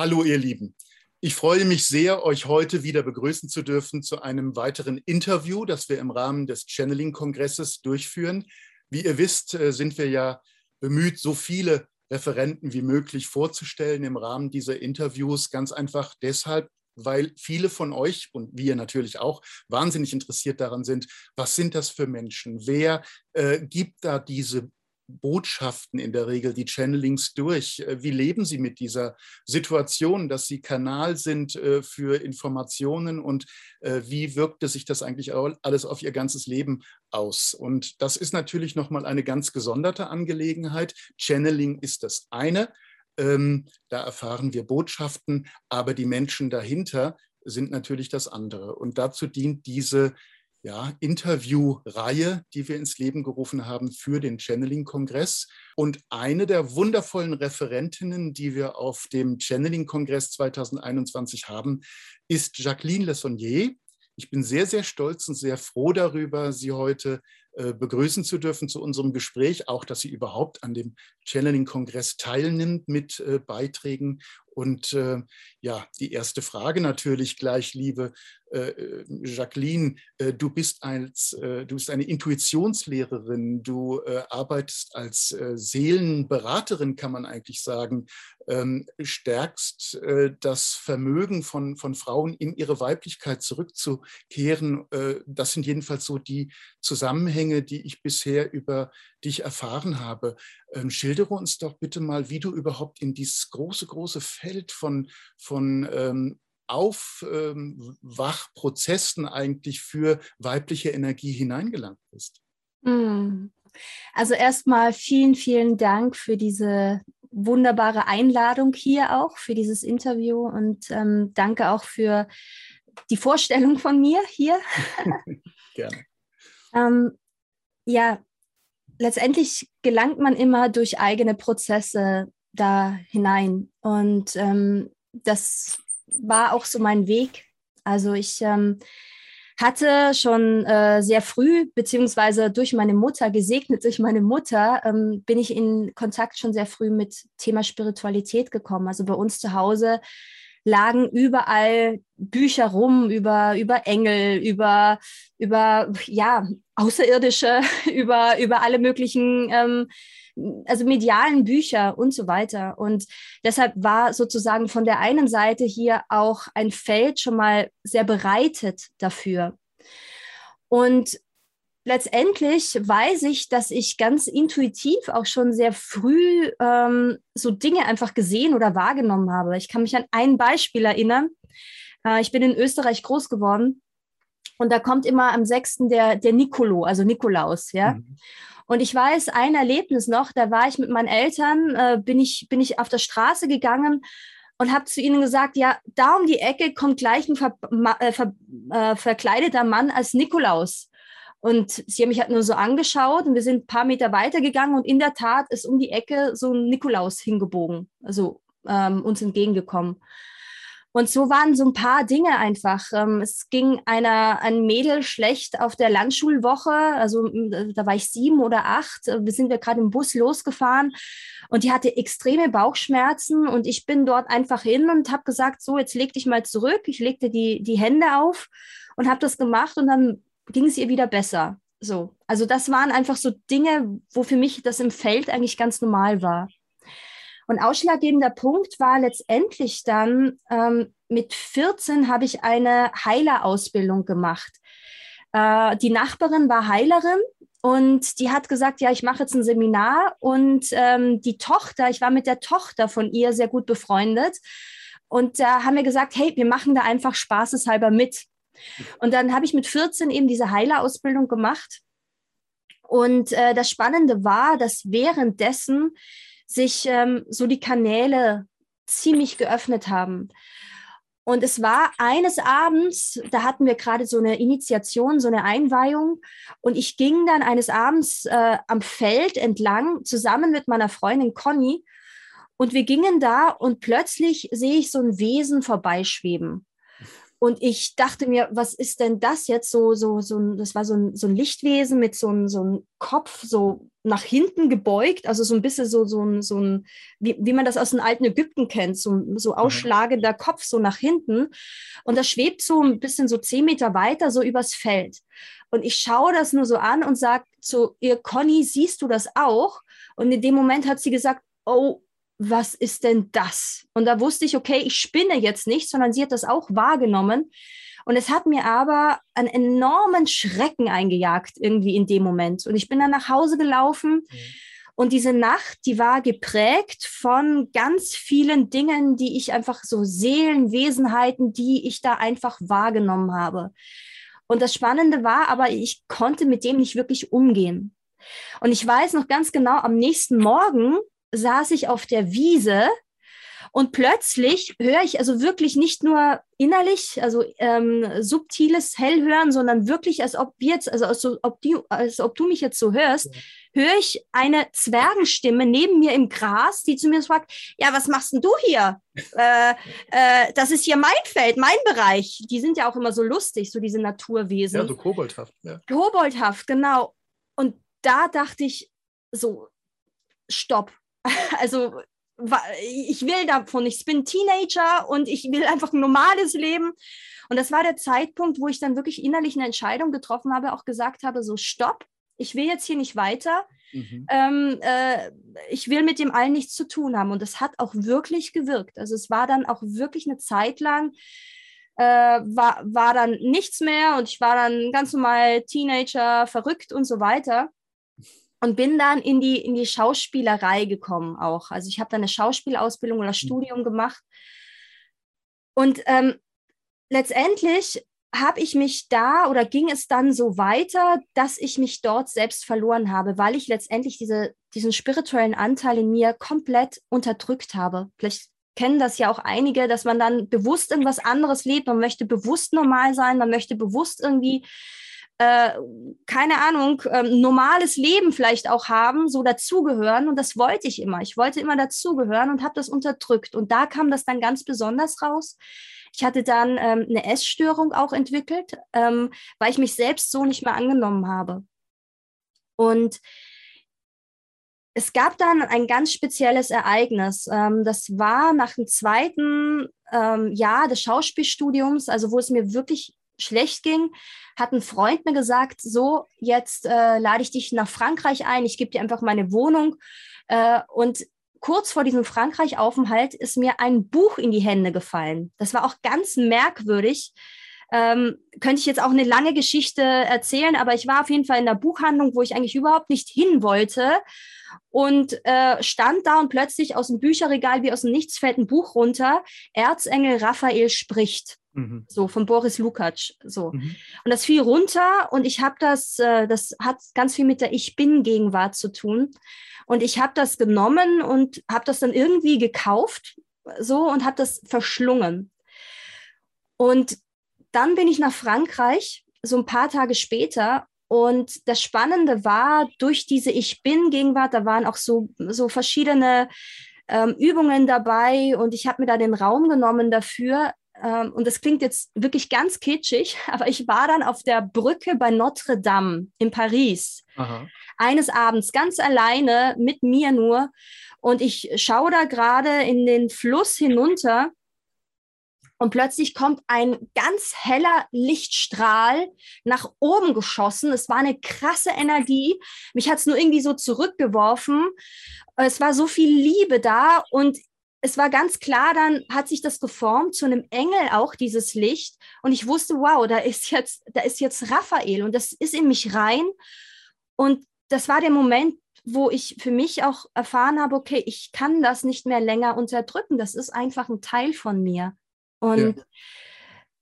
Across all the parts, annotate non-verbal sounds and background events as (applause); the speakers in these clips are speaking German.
Hallo ihr Lieben. Ich freue mich sehr, euch heute wieder begrüßen zu dürfen zu einem weiteren Interview, das wir im Rahmen des Channeling-Kongresses durchführen. Wie ihr wisst, äh, sind wir ja bemüht, so viele Referenten wie möglich vorzustellen im Rahmen dieser Interviews. Ganz einfach deshalb, weil viele von euch und wir natürlich auch wahnsinnig interessiert daran sind, was sind das für Menschen? Wer äh, gibt da diese Botschaften in der Regel, die Channelings durch? Äh, wie leben Sie mit dieser Situation, dass Sie Kanal sind äh, für Informationen und äh, wie wirkte sich das eigentlich alles auf Ihr ganzes Leben aus? Und das ist natürlich nochmal eine ganz gesonderte Angelegenheit. Channeling ist das eine. Ähm, da erfahren wir Botschaften, aber die Menschen dahinter sind natürlich das andere. Und dazu dient diese ja, Interviewreihe, die wir ins Leben gerufen haben für den Channeling-Kongress. Und eine der wundervollen Referentinnen, die wir auf dem Channeling-Kongress 2021 haben, ist Jacqueline Lessonnier. Ich bin sehr, sehr stolz und sehr froh darüber, Sie heute äh, begrüßen zu dürfen zu unserem Gespräch, auch dass sie überhaupt an dem Channeling-Kongress teilnimmt mit äh, Beiträgen. Und äh, ja, die erste Frage natürlich gleich, liebe äh, äh, Jacqueline, äh, du bist als du bist eine Intuitionslehrerin, du arbeitest als Seelenberaterin, kann man eigentlich sagen, ähm, stärkst das Vermögen von, von Frauen in ihre Weiblichkeit zurückzukehren. das sind jedenfalls so die Zusammenhänge, die ich bisher über dich erfahren habe. Ähm, schildere uns doch bitte mal, wie du überhaupt in dieses große, große Feld von, von ähm, Aufwachprozessen eigentlich für weibliche Energie hineingelangt bist. Hm. Also erstmal vielen, vielen Dank für diese wunderbare Einladung hier auch, für dieses Interview und ähm, danke auch für die Vorstellung von mir hier. (laughs) Gerne. ähm, ja, letztendlich gelangt man immer durch eigene Prozesse da hinein. Und ähm, das war auch so mein Weg. Also ich ähm, hatte schon äh, sehr früh, beziehungsweise durch meine Mutter, gesegnet durch meine Mutter, ähm, bin ich in Kontakt schon sehr früh mit Thema Spiritualität gekommen. Also bei uns zu Hause lagen überall Bücher rum über, über Engel, über, über ja, Außerirdische, (laughs) über, über alle möglichen ähm, also medialen Bücher und so weiter. Und deshalb war sozusagen von der einen Seite hier auch ein Feld schon mal sehr bereitet dafür. Und letztendlich weiß ich, dass ich ganz intuitiv auch schon sehr früh ähm, so Dinge einfach gesehen oder wahrgenommen habe. Ich kann mich an ein Beispiel erinnern. Äh, ich bin in Österreich groß geworden und da kommt immer am 6. der, der Nicolo, also Nikolaus, ja. Mhm. Und ich weiß ein Erlebnis noch, da war ich mit meinen Eltern, äh, bin, ich, bin ich auf der Straße gegangen und habe zu ihnen gesagt, ja, da um die Ecke kommt gleich ein ver, äh, ver, äh, verkleideter Mann als Nikolaus. Und sie haben mich halt nur so angeschaut und wir sind ein paar Meter weiter gegangen und in der Tat ist um die Ecke so ein Nikolaus hingebogen, also ähm, uns entgegengekommen. Und so waren so ein paar Dinge einfach. Ähm, es ging einer, ein Mädel schlecht auf der Landschulwoche, also da war ich sieben oder acht, äh, wir sind wir gerade im Bus losgefahren und die hatte extreme Bauchschmerzen und ich bin dort einfach hin und habe gesagt, so, jetzt leg dich mal zurück. Ich legte die, die Hände auf und habe das gemacht und dann ging es ihr wieder besser. So, also das waren einfach so Dinge, wo für mich das im Feld eigentlich ganz normal war. Und ausschlaggebender Punkt war letztendlich dann, ähm, mit 14 habe ich eine Heilerausbildung gemacht. Äh, die Nachbarin war Heilerin und die hat gesagt, ja, ich mache jetzt ein Seminar und ähm, die Tochter, ich war mit der Tochter von ihr sehr gut befreundet und da haben wir gesagt, hey, wir machen da einfach spaßeshalber mit. Und dann habe ich mit 14 eben diese Heilerausbildung gemacht. Und äh, das Spannende war, dass währenddessen sich ähm, so die Kanäle ziemlich geöffnet haben. Und es war eines Abends, da hatten wir gerade so eine Initiation, so eine Einweihung. Und ich ging dann eines Abends äh, am Feld entlang zusammen mit meiner Freundin Conny. Und wir gingen da und plötzlich sehe ich so ein Wesen vorbeischweben. Und ich dachte mir, was ist denn das jetzt? So, so, so, das war so ein, so ein Lichtwesen mit so einem so ein Kopf so nach hinten gebeugt, also so ein bisschen so, so ein, so ein wie, wie man das aus dem alten Ägypten kennt, so, so mhm. ausschlagender Kopf so nach hinten. Und das schwebt so ein bisschen so zehn Meter weiter, so übers Feld. Und ich schaue das nur so an und sage zu ihr, Conny, siehst du das auch? Und in dem Moment hat sie gesagt, oh, was ist denn das? Und da wusste ich, okay, ich spinne jetzt nicht, sondern sie hat das auch wahrgenommen. Und es hat mir aber einen enormen Schrecken eingejagt, irgendwie in dem Moment. Und ich bin dann nach Hause gelaufen. Mhm. Und diese Nacht, die war geprägt von ganz vielen Dingen, die ich einfach so Seelenwesenheiten, die ich da einfach wahrgenommen habe. Und das Spannende war aber, ich konnte mit dem nicht wirklich umgehen. Und ich weiß noch ganz genau, am nächsten Morgen saß ich auf der Wiese und plötzlich höre ich also wirklich nicht nur innerlich, also ähm, subtiles Hellhören, sondern wirklich, als ob jetzt, also als ob, die, als ob du mich jetzt so hörst, ja. höre ich eine Zwergenstimme neben mir im Gras, die zu mir sagt, ja, was machst denn du hier? äh, äh, das ist hier mein Feld, mein Bereich. Die sind ja auch immer so lustig, so diese Naturwesen. Ja, so koboldhaft. Ja. Koboldhaft, genau. Und da dachte ich so, stopp, (laughs) also ich will davon nicht. Ich bin Teenager und ich will einfach ein normales Leben. Und das war der Zeitpunkt, wo ich dann wirklich innerlich eine Entscheidung getroffen habe, auch gesagt habe, so stopp, ich will jetzt hier nicht weiter. Mhm. Ähm, äh, ich will mit dem allen nichts zu tun haben. Und das hat auch wirklich gewirkt. Also es war dann auch wirklich eine Zeit lang, äh, war, war dann nichts mehr und ich war dann ganz normal Teenager, verrückt und so weiter und bin dann in die, in die Schauspielerei gekommen auch. Also ich habe dann eine Schauspielausbildung oder mhm. Studium gemacht. Und ähm, letztendlich habe ich mich da oder ging es dann so weiter, dass ich mich dort selbst verloren habe, weil ich letztendlich diese, diesen spirituellen Anteil in mir komplett unterdrückt habe. Vielleicht kennen das ja auch einige, dass man dann bewusst in was anderes lebt. Man möchte bewusst normal sein, man möchte bewusst irgendwie äh, keine Ahnung, ähm, normales Leben vielleicht auch haben, so dazugehören. Und das wollte ich immer. Ich wollte immer dazugehören und habe das unterdrückt. Und da kam das dann ganz besonders raus. Ich hatte dann ähm, eine Essstörung auch entwickelt, ähm, weil ich mich selbst so nicht mehr angenommen habe. Und es gab dann ein ganz spezielles Ereignis. Ähm, das war nach dem zweiten ähm, Jahr des Schauspielstudiums, also wo es mir wirklich schlecht ging, hat ein Freund mir gesagt, so, jetzt äh, lade ich dich nach Frankreich ein, ich gebe dir einfach meine Wohnung. Äh, und kurz vor diesem Frankreich-Aufenthalt ist mir ein Buch in die Hände gefallen. Das war auch ganz merkwürdig. Ähm, könnte ich jetzt auch eine lange Geschichte erzählen, aber ich war auf jeden Fall in der Buchhandlung, wo ich eigentlich überhaupt nicht hin wollte und äh, stand da und plötzlich aus dem Bücherregal wie aus dem Nichts fällt ein Buch runter. Erzengel Raphael spricht. Mhm. So von Boris Lukacs. So. Mhm. Und das fiel runter und ich habe das, äh, das hat ganz viel mit der Ich Bin-Gegenwart zu tun. Und ich habe das genommen und habe das dann irgendwie gekauft, so und habe das verschlungen. Und dann bin ich nach Frankreich, so ein paar Tage später. Und das Spannende war, durch diese Ich Bin-Gegenwart, da waren auch so, so verschiedene ähm, Übungen dabei und ich habe mir da den Raum genommen dafür, ähm, und das klingt jetzt wirklich ganz kitschig, (laughs) aber ich war dann auf der Brücke bei Notre Dame in Paris. Aha. Eines Abends ganz alleine mit mir nur. Und ich schaue da gerade in den Fluss hinunter und plötzlich kommt ein ganz heller Lichtstrahl nach oben geschossen. Es war eine krasse Energie. Mich hat es nur irgendwie so zurückgeworfen. Es war so viel Liebe da und es war ganz klar, dann hat sich das geformt zu einem Engel auch dieses Licht. Und ich wusste, wow, da ist jetzt, da ist jetzt Raphael und das ist in mich rein. Und das war der Moment, wo ich für mich auch erfahren habe, okay, ich kann das nicht mehr länger unterdrücken, das ist einfach ein Teil von mir. Und ja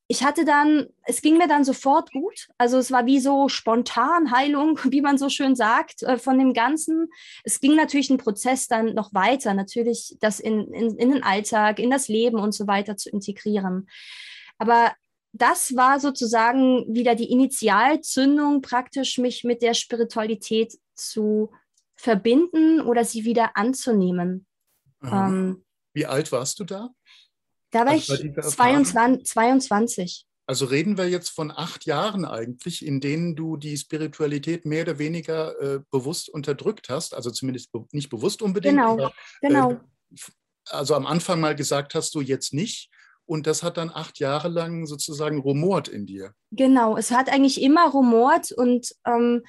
ich hatte dann, es ging mir dann sofort gut. Also es war wie so spontan Heilung, (laughs) wie man so schön sagt, äh, von dem Ganzen. Es ging natürlich ein Prozess dann noch weiter, natürlich das in, in, in den Alltag, in das Leben und so weiter zu integrieren. Aber das war sozusagen wieder die Initialzündung, praktisch mich mit der Spiritualität zu verbinden oder sie wieder anzunehmen. Ähm, Wie alt warst du da? Da war also ich 22, 22. Also reden wir jetzt von acht Jahren eigentlich, in denen du die Spiritualität mehr oder weniger äh, bewusst unterdrückt hast, also zumindest be nicht bewusst unbedingt. Genau, aber, genau. Äh, also am Anfang mal gesagt hast du jetzt nicht. Und das hat dann acht Jahre lang sozusagen rumort in dir. Genau, es hat eigentlich immer rumort und ähm,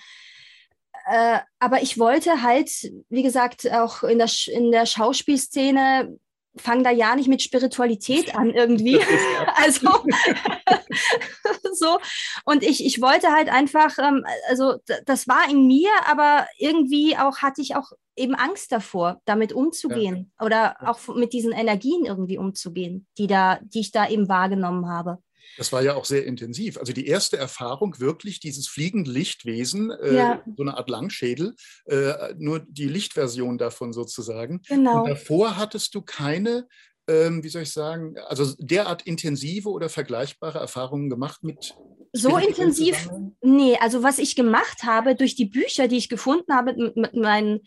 äh, aber ich wollte halt, wie gesagt, auch in der, in der Schauspielszene fange da ja nicht mit Spiritualität an irgendwie. (laughs) also (laughs) so. Und ich, ich wollte halt einfach, ähm, also das war in mir, aber irgendwie auch hatte ich auch eben Angst davor, damit umzugehen ja. oder auch mit diesen Energien irgendwie umzugehen, die da, die ich da eben wahrgenommen habe. Das war ja auch sehr intensiv. Also die erste Erfahrung wirklich dieses fliegende Lichtwesen, äh, ja. so eine Art Langschädel, äh, nur die Lichtversion davon sozusagen. Genau. Und davor hattest du keine, ähm, wie soll ich sagen, also derart intensive oder vergleichbare Erfahrungen gemacht mit so intensiv, nee, also was ich gemacht habe durch die Bücher, die ich gefunden habe mit, mit meinen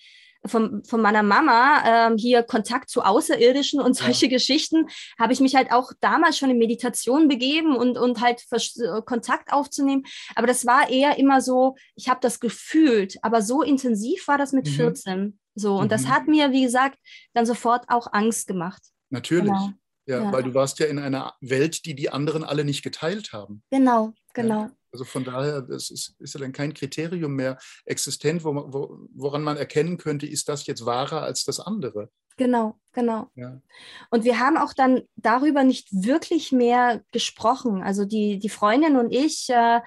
von, von meiner Mama ähm, hier Kontakt zu Außerirdischen und solche ja. Geschichten, habe ich mich halt auch damals schon in Meditation begeben und, und halt äh, Kontakt aufzunehmen. Aber das war eher immer so, ich habe das gefühlt, aber so intensiv war das mit mhm. 14. So, und mhm. das hat mir, wie gesagt, dann sofort auch Angst gemacht. Natürlich. Genau. Ja, ja, weil du warst ja in einer Welt, die die anderen alle nicht geteilt haben. Genau, genau. Ja. Also von daher, das ist, ist ja dann kein Kriterium mehr existent, wo, wo, woran man erkennen könnte, ist das jetzt wahrer als das andere. Genau, genau. Ja. Und wir haben auch dann darüber nicht wirklich mehr gesprochen. Also die, die Freundin und ich, äh,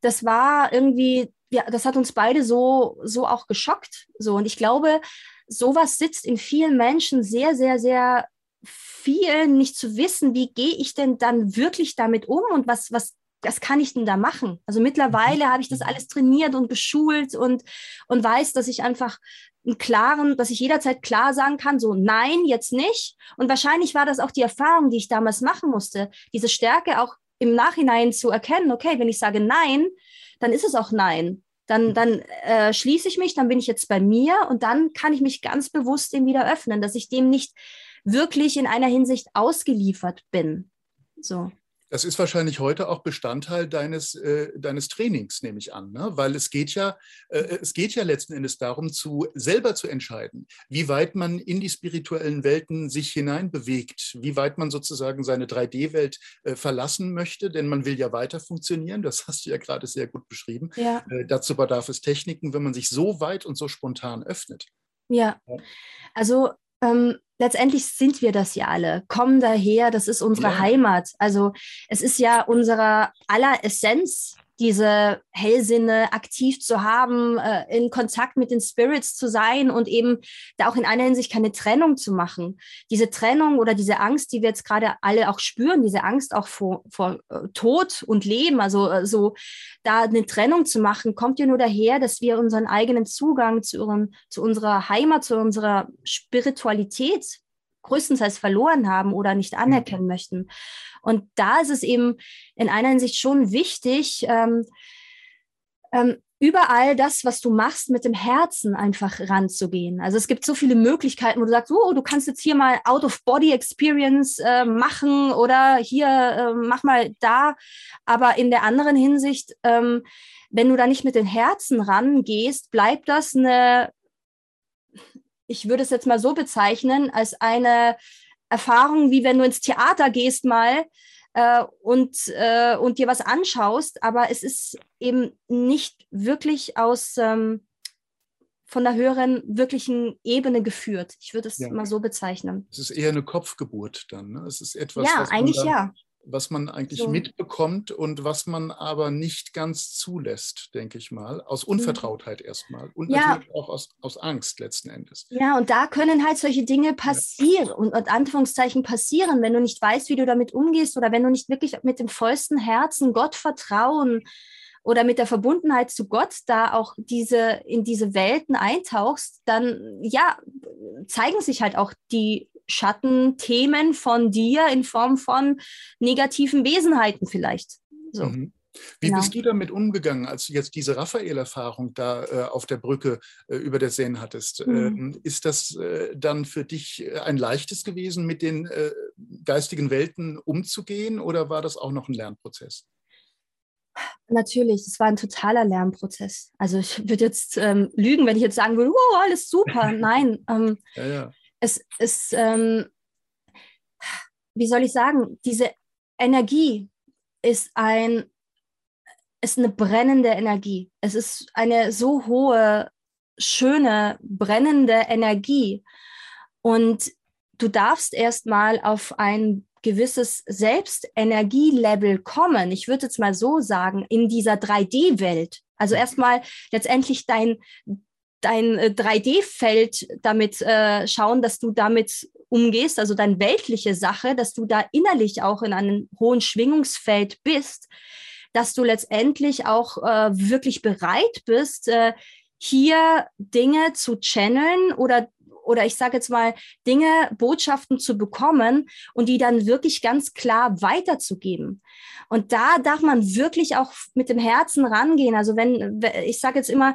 das war irgendwie, ja, das hat uns beide so, so auch geschockt. So. Und ich glaube, sowas sitzt in vielen Menschen sehr, sehr, sehr viel, nicht zu wissen, wie gehe ich denn dann wirklich damit um und was, was was kann ich denn da machen? Also mittlerweile habe ich das alles trainiert und geschult und, und weiß, dass ich einfach einen klaren, dass ich jederzeit klar sagen kann, so nein, jetzt nicht. Und wahrscheinlich war das auch die Erfahrung, die ich damals machen musste, diese Stärke auch im Nachhinein zu erkennen, okay, wenn ich sage nein, dann ist es auch nein. Dann, dann äh, schließe ich mich, dann bin ich jetzt bei mir und dann kann ich mich ganz bewusst dem wieder öffnen, dass ich dem nicht wirklich in einer Hinsicht ausgeliefert bin. So. Das ist wahrscheinlich heute auch Bestandteil deines, äh, deines Trainings, nehme ich an, ne? weil es geht ja, äh, es geht ja letzten Endes darum, zu, selber zu entscheiden, wie weit man in die spirituellen Welten sich hineinbewegt, wie weit man sozusagen seine 3D-Welt äh, verlassen möchte, denn man will ja weiter funktionieren, das hast du ja gerade sehr gut beschrieben. Ja. Äh, dazu bedarf es Techniken, wenn man sich so weit und so spontan öffnet. Ja, also ähm, letztendlich sind wir das ja alle, kommen daher, das ist unsere ja. Heimat. Also es ist ja unserer aller Essenz, diese Hellsinne aktiv zu haben, äh, in Kontakt mit den Spirits zu sein und eben da auch in einer Hinsicht keine Trennung zu machen. Diese Trennung oder diese Angst, die wir jetzt gerade alle auch spüren, diese Angst auch vor, vor äh, Tod und Leben, also äh, so da eine Trennung zu machen, kommt ja nur daher, dass wir unseren eigenen Zugang zu, ihren, zu unserer Heimat, zu unserer Spiritualität größtenteils verloren haben oder nicht mhm. anerkennen mhm. möchten. Und da ist es eben in einer Hinsicht schon wichtig, ähm, ähm, überall das, was du machst, mit dem Herzen einfach ranzugehen. Also es gibt so viele Möglichkeiten, wo du sagst, oh, du kannst jetzt hier mal Out-of-Body-Experience äh, machen oder hier äh, mach mal da. Aber in der anderen Hinsicht, ähm, wenn du da nicht mit dem Herzen rangehst, bleibt das eine ich würde es jetzt mal so bezeichnen, als eine Erfahrung, wie wenn du ins Theater gehst mal äh, und, äh, und dir was anschaust, aber es ist eben nicht wirklich aus ähm, von der höheren wirklichen Ebene geführt. Ich würde es ja. mal so bezeichnen. Es ist eher eine Kopfgeburt dann. Ne? Es ist etwas, ja, eigentlich ja was man eigentlich so. mitbekommt und was man aber nicht ganz zulässt, denke ich mal, aus mhm. Unvertrautheit erstmal und ja. natürlich auch aus, aus Angst letzten Endes. Ja, und da können halt solche Dinge passieren ja. und, und Anführungszeichen passieren, wenn du nicht weißt, wie du damit umgehst oder wenn du nicht wirklich mit dem vollsten Herzen Gott vertrauen oder mit der Verbundenheit zu Gott da auch diese in diese Welten eintauchst, dann ja, zeigen sich halt auch die Schattenthemen von dir in Form von negativen Wesenheiten vielleicht. So. Mhm. Wie genau. bist du damit umgegangen, als du jetzt diese Raphael-Erfahrung da äh, auf der Brücke äh, über der Seine hattest? Mhm. Ähm, ist das äh, dann für dich äh, ein leichtes gewesen, mit den äh, geistigen Welten umzugehen oder war das auch noch ein Lernprozess? Natürlich, es war ein totaler Lernprozess. Also ich würde jetzt ähm, lügen, wenn ich jetzt sagen würde, wow, alles super. (laughs) Nein, ähm, ja, ja. Es ist, ähm, wie soll ich sagen, diese Energie ist ein ist eine brennende Energie. Es ist eine so hohe, schöne, brennende Energie. Und du darfst erstmal auf ein gewisses Selbstenergielevel kommen. Ich würde jetzt mal so sagen, in dieser 3D-Welt. Also erstmal letztendlich dein, dein 3D-Feld äh, damit äh, schauen, dass du damit umgehst, also deine weltliche Sache, dass du da innerlich auch in einem hohen Schwingungsfeld bist, dass du letztendlich auch äh, wirklich bereit bist, äh, hier Dinge zu channeln oder oder ich sage jetzt mal Dinge, Botschaften zu bekommen und die dann wirklich ganz klar weiterzugeben. Und da darf man wirklich auch mit dem Herzen rangehen. Also wenn, ich sage jetzt immer,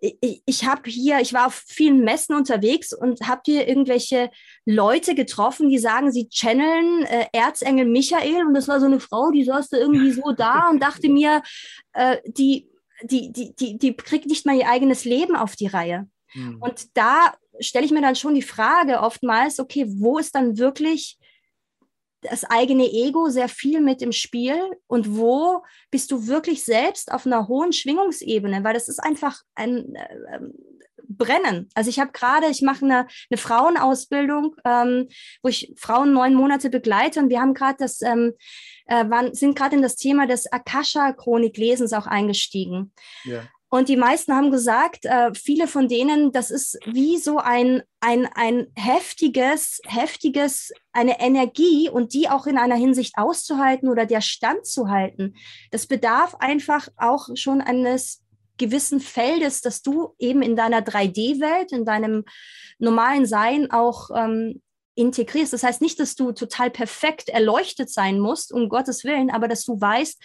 ich, ich habe hier, ich war auf vielen Messen unterwegs und habe hier irgendwelche Leute getroffen, die sagen, sie channeln äh, Erzengel Michael und das war so eine Frau, die saß da irgendwie so da (laughs) und dachte mir, äh, die, die, die, die, die kriegt nicht mal ihr eigenes Leben auf die Reihe. Mhm. Und da stelle ich mir dann schon die Frage oftmals, okay, wo ist dann wirklich das eigene Ego sehr viel mit im Spiel und wo bist du wirklich selbst auf einer hohen Schwingungsebene, weil das ist einfach ein äh, Brennen. Also ich habe gerade, ich mache eine, eine Frauenausbildung, ähm, wo ich Frauen neun Monate begleite und wir haben gerade das, ähm, äh, waren, sind gerade in das Thema des Akasha-Chronik-Lesens auch eingestiegen. Ja. Und die meisten haben gesagt, äh, viele von denen, das ist wie so ein, ein, ein heftiges, heftiges, eine Energie und die auch in einer Hinsicht auszuhalten oder der Stand zu halten. Das bedarf einfach auch schon eines gewissen Feldes, dass du eben in deiner 3D-Welt, in deinem normalen Sein auch ähm, integrierst. Das heißt nicht, dass du total perfekt erleuchtet sein musst, um Gottes Willen, aber dass du weißt,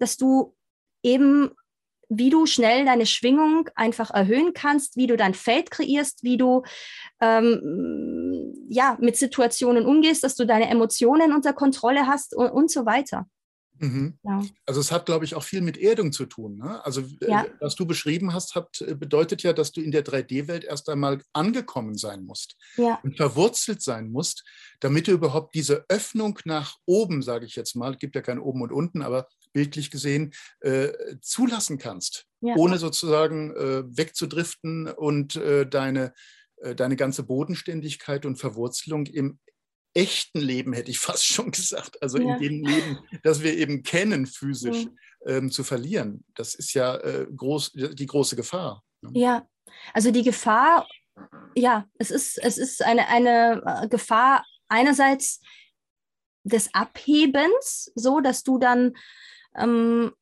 dass du eben wie du schnell deine Schwingung einfach erhöhen kannst, wie du dein Feld kreierst, wie du ähm, ja, mit Situationen umgehst, dass du deine Emotionen unter Kontrolle hast und, und so weiter. Mhm. Ja. Also es hat, glaube ich, auch viel mit Erdung zu tun. Ne? Also äh, ja. was du beschrieben hast, hat, äh, bedeutet ja, dass du in der 3D-Welt erst einmal angekommen sein musst ja. und verwurzelt sein musst, damit du überhaupt diese Öffnung nach oben, sage ich jetzt mal, gibt ja kein oben und unten, aber bildlich gesehen, äh, zulassen kannst, ohne sozusagen äh, wegzudriften und äh, deine, äh, deine ganze Bodenständigkeit und Verwurzelung im echten Leben, hätte ich (laughs) fast schon gesagt, also ja. in dem Leben, das wir eben kennen, physisch mhm. ähm, zu verlieren. Das ist ja äh, groß, die große Gefahr. Ne? Ja, also die Gefahr, ja, es ist, es ist eine, eine äh, Gefahr einerseits des Abhebens, so dass du dann ähm,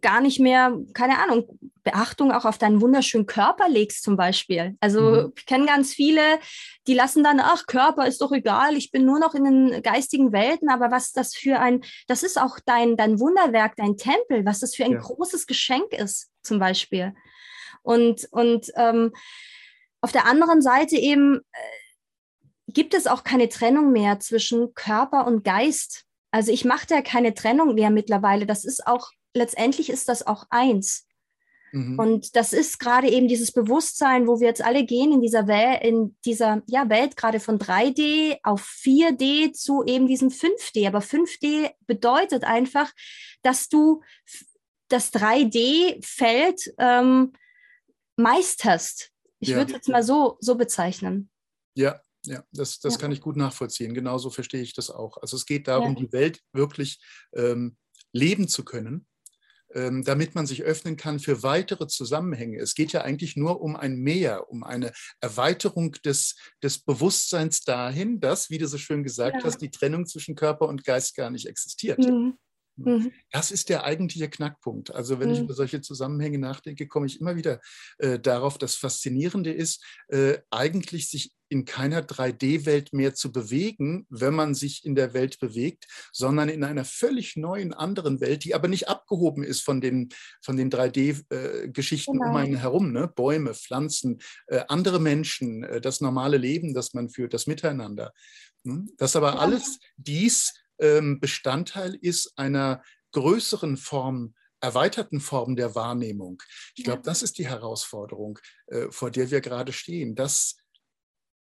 gar nicht mehr, keine Ahnung, Beachtung auch auf deinen wunderschönen Körper legst zum Beispiel. Also mhm. ich kenne ganz viele, die lassen dann, ach, Körper ist doch egal, ich bin nur noch in den geistigen Welten, aber was das für ein, das ist auch dein, dein Wunderwerk, dein Tempel, was das für ein ja. großes Geschenk ist zum Beispiel. Und, und ähm, auf der anderen Seite eben äh, gibt es auch keine Trennung mehr zwischen Körper und Geist. Also ich mache da keine Trennung mehr mittlerweile. Das ist auch letztendlich ist das auch eins. Mhm. Und das ist gerade eben dieses Bewusstsein, wo wir jetzt alle gehen in dieser Welt, in dieser ja, Welt gerade von 3D auf 4D zu eben diesem 5D. Aber 5D bedeutet einfach, dass du das 3D-Feld ähm, meisterst. Ich ja. würde es jetzt mal so, so bezeichnen. Ja, ja, das, das ja. kann ich gut nachvollziehen. Genauso verstehe ich das auch. Also es geht darum, ja. die Welt wirklich ähm, leben zu können ähm, damit man sich öffnen kann für weitere Zusammenhänge. Es geht ja eigentlich nur um ein Mehr, um eine Erweiterung des, des Bewusstseins dahin, dass, wie du so schön gesagt ja. hast, die Trennung zwischen Körper und Geist gar nicht existiert. Mhm. Mhm. Das ist der eigentliche Knackpunkt. Also wenn mhm. ich über solche Zusammenhänge nachdenke, komme ich immer wieder äh, darauf, das Faszinierende ist, äh, eigentlich sich in keiner 3D-Welt mehr zu bewegen, wenn man sich in der Welt bewegt, sondern in einer völlig neuen anderen Welt, die aber nicht abgehoben ist von den, von den 3D-Geschichten genau. um einen herum. Ne? Bäume, Pflanzen, äh, andere Menschen, äh, das normale Leben, das man führt, das Miteinander. Hm? Dass aber alles dies Bestandteil ist einer größeren Form erweiterten Form der Wahrnehmung. Ich glaube, das ist die Herausforderung, äh, vor der wir gerade stehen, das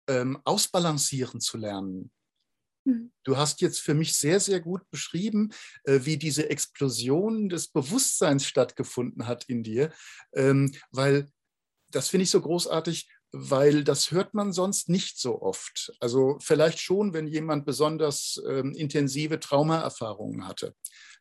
ähm, ausbalancieren zu lernen. Mhm. Du hast jetzt für mich sehr, sehr gut beschrieben, äh, wie diese Explosion des Bewusstseins stattgefunden hat in dir, ähm, weil das finde ich so großartig, weil das hört man sonst nicht so oft. Also vielleicht schon, wenn jemand besonders ähm, intensive Traumaerfahrungen hatte.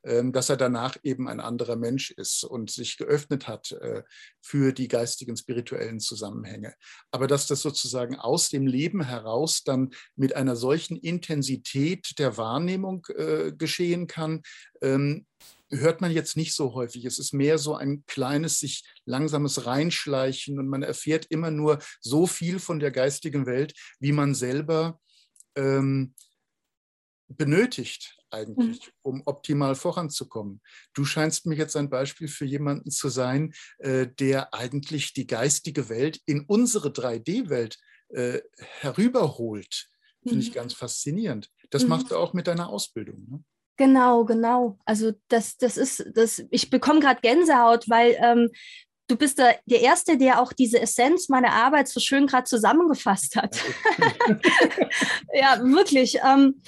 Ähm, dass er danach eben ein anderer Mensch ist und sich geöffnet hat äh, für die geistigen, spirituellen Zusammenhänge. Aber dass das sozusagen aus dem Leben heraus dann mit einer solchen Intensität der Wahrnehmung äh, geschehen kann, ähm, hört man jetzt nicht so häufig. Es ist mehr so ein kleines, sich langsames Reinschleichen und man erfährt immer nur so viel von der geistigen Welt, wie man selber ähm, benötigt eigentlich, mhm. um optimal voranzukommen. Du scheinst mir jetzt ein Beispiel für jemanden zu sein, äh, der eigentlich die geistige Welt in unsere 3D-Welt äh, herüberholt. Finde ich mhm. ganz faszinierend. Das mhm. machst du auch mit deiner Ausbildung. Ne? Genau, genau. Also das, das ist, das, ich bekomme gerade Gänsehaut, weil ähm, du bist der, der Erste, der auch diese Essenz meiner Arbeit so schön gerade zusammengefasst hat. (laughs) ja, wirklich. Ähm,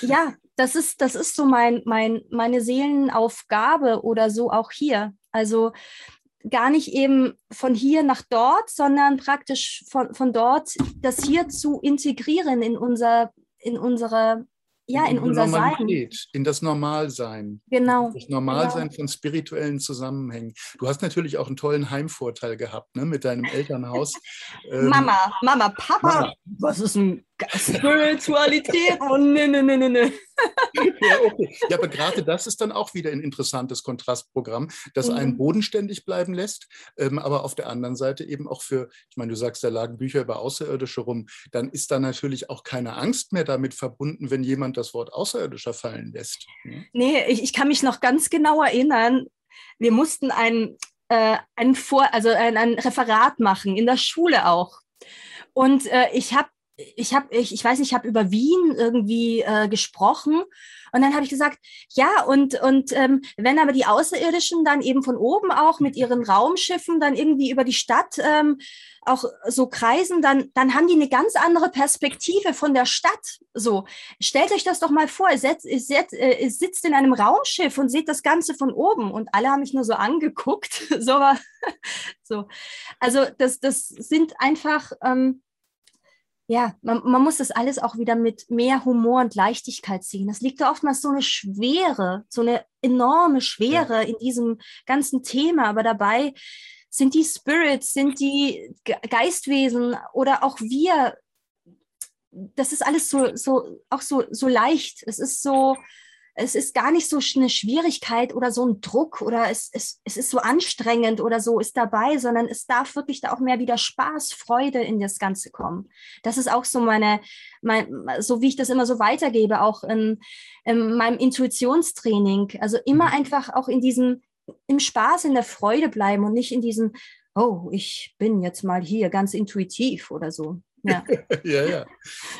ja, das ist, das ist so mein, mein, meine Seelenaufgabe oder so auch hier. Also gar nicht eben von hier nach dort, sondern praktisch von, von dort das hier zu integrieren in unser, in unsere ja, in, in unser Sein. In das Normalsein. Genau. Das Normalsein genau. von spirituellen Zusammenhängen. Du hast natürlich auch einen tollen Heimvorteil gehabt ne, mit deinem Elternhaus. (laughs) Ähm, Mama, Mama, Papa, Mama. was ist ein Spiritualität? (laughs) Oh, ne, ne, ne, ne, ne. ja, okay. ja, aber gerade das ist dann auch wieder ein interessantes Kontrastprogramm, das mhm. einen bodenständig bleiben lässt, ähm, aber auf der anderen Seite eben auch für, ich meine, du sagst, da lagen Bücher über Außerirdische rum, dann ist da natürlich auch keine Angst mehr damit verbunden, wenn jemand das Wort Außerirdischer fallen lässt. Ne? Nee, ich, ich kann mich noch ganz genau erinnern, wir mussten ein, äh, ein, Vor also ein, ein Referat machen, in der Schule auch. Und äh, ich habe ich habe, ich, ich weiß nicht, ich habe über Wien irgendwie äh, gesprochen und dann habe ich gesagt, ja, und, und ähm, wenn aber die Außerirdischen dann eben von oben auch mit ihren Raumschiffen dann irgendwie über die Stadt ähm, auch so kreisen, dann, dann haben die eine ganz andere Perspektive von der Stadt. So, stellt euch das doch mal vor, ihr, setzt, ihr, setzt, äh, ihr sitzt in einem Raumschiff und seht das Ganze von oben und alle haben mich nur so angeguckt. (laughs) so, so. Also das, das sind einfach... Ähm, ja, man, man, muss das alles auch wieder mit mehr Humor und Leichtigkeit sehen. Das liegt da oftmals so eine Schwere, so eine enorme Schwere ja. in diesem ganzen Thema. Aber dabei sind die Spirits, sind die Geistwesen oder auch wir, das ist alles so, so, auch so, so leicht. Es ist so, es ist gar nicht so eine Schwierigkeit oder so ein Druck oder es, es, es ist so anstrengend oder so ist dabei, sondern es darf wirklich da auch mehr wieder Spaß, Freude in das Ganze kommen. Das ist auch so meine, mein, so wie ich das immer so weitergebe, auch in, in meinem Intuitionstraining. Also immer mhm. einfach auch in diesem, im Spaß, in der Freude bleiben und nicht in diesem, oh, ich bin jetzt mal hier ganz intuitiv oder so. Ja. (laughs) ja, ja.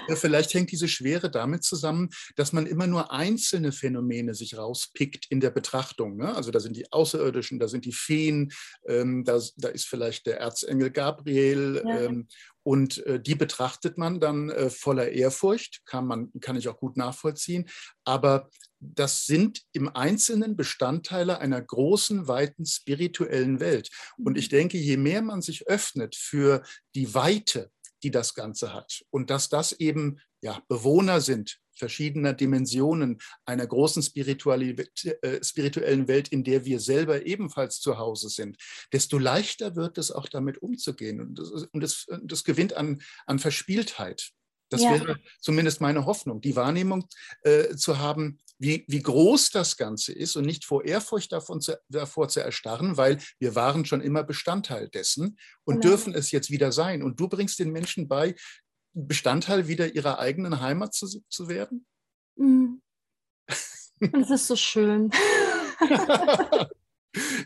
ja. Vielleicht hängt diese Schwere damit zusammen, dass man immer nur einzelne Phänomene sich rauspickt in der Betrachtung. Ne? Also da sind die Außerirdischen, da sind die Feen, ähm, da, da, ist vielleicht der Erzengel Gabriel ja. ähm, und äh, die betrachtet man dann äh, voller Ehrfurcht, kann, man, kann ich auch gut nachvollziehen. Aber das sind im Einzelnen Bestandteile einer großen, weiten spirituellen Welt. Und ich mhm. denke, je mehr man sich öffnet für die Weite, die das Ganze hat. Und dass das eben ja, Bewohner sind verschiedener Dimensionen einer großen äh, spirituellen Welt, in der wir selber ebenfalls zu Hause sind, desto leichter wird es auch damit umzugehen. Und das, und das, das gewinnt an, an Verspieltheit. Das ja. wäre zumindest meine Hoffnung, die Wahrnehmung äh, zu haben, wie, wie groß das Ganze ist und nicht vor Ehrfurcht davon zu, davor zu erstarren, weil wir waren schon immer Bestandteil dessen und genau. dürfen es jetzt wieder sein. Und du bringst den Menschen bei, Bestandteil wieder ihrer eigenen Heimat zu, zu werden? Mhm. Das ist so schön. (laughs)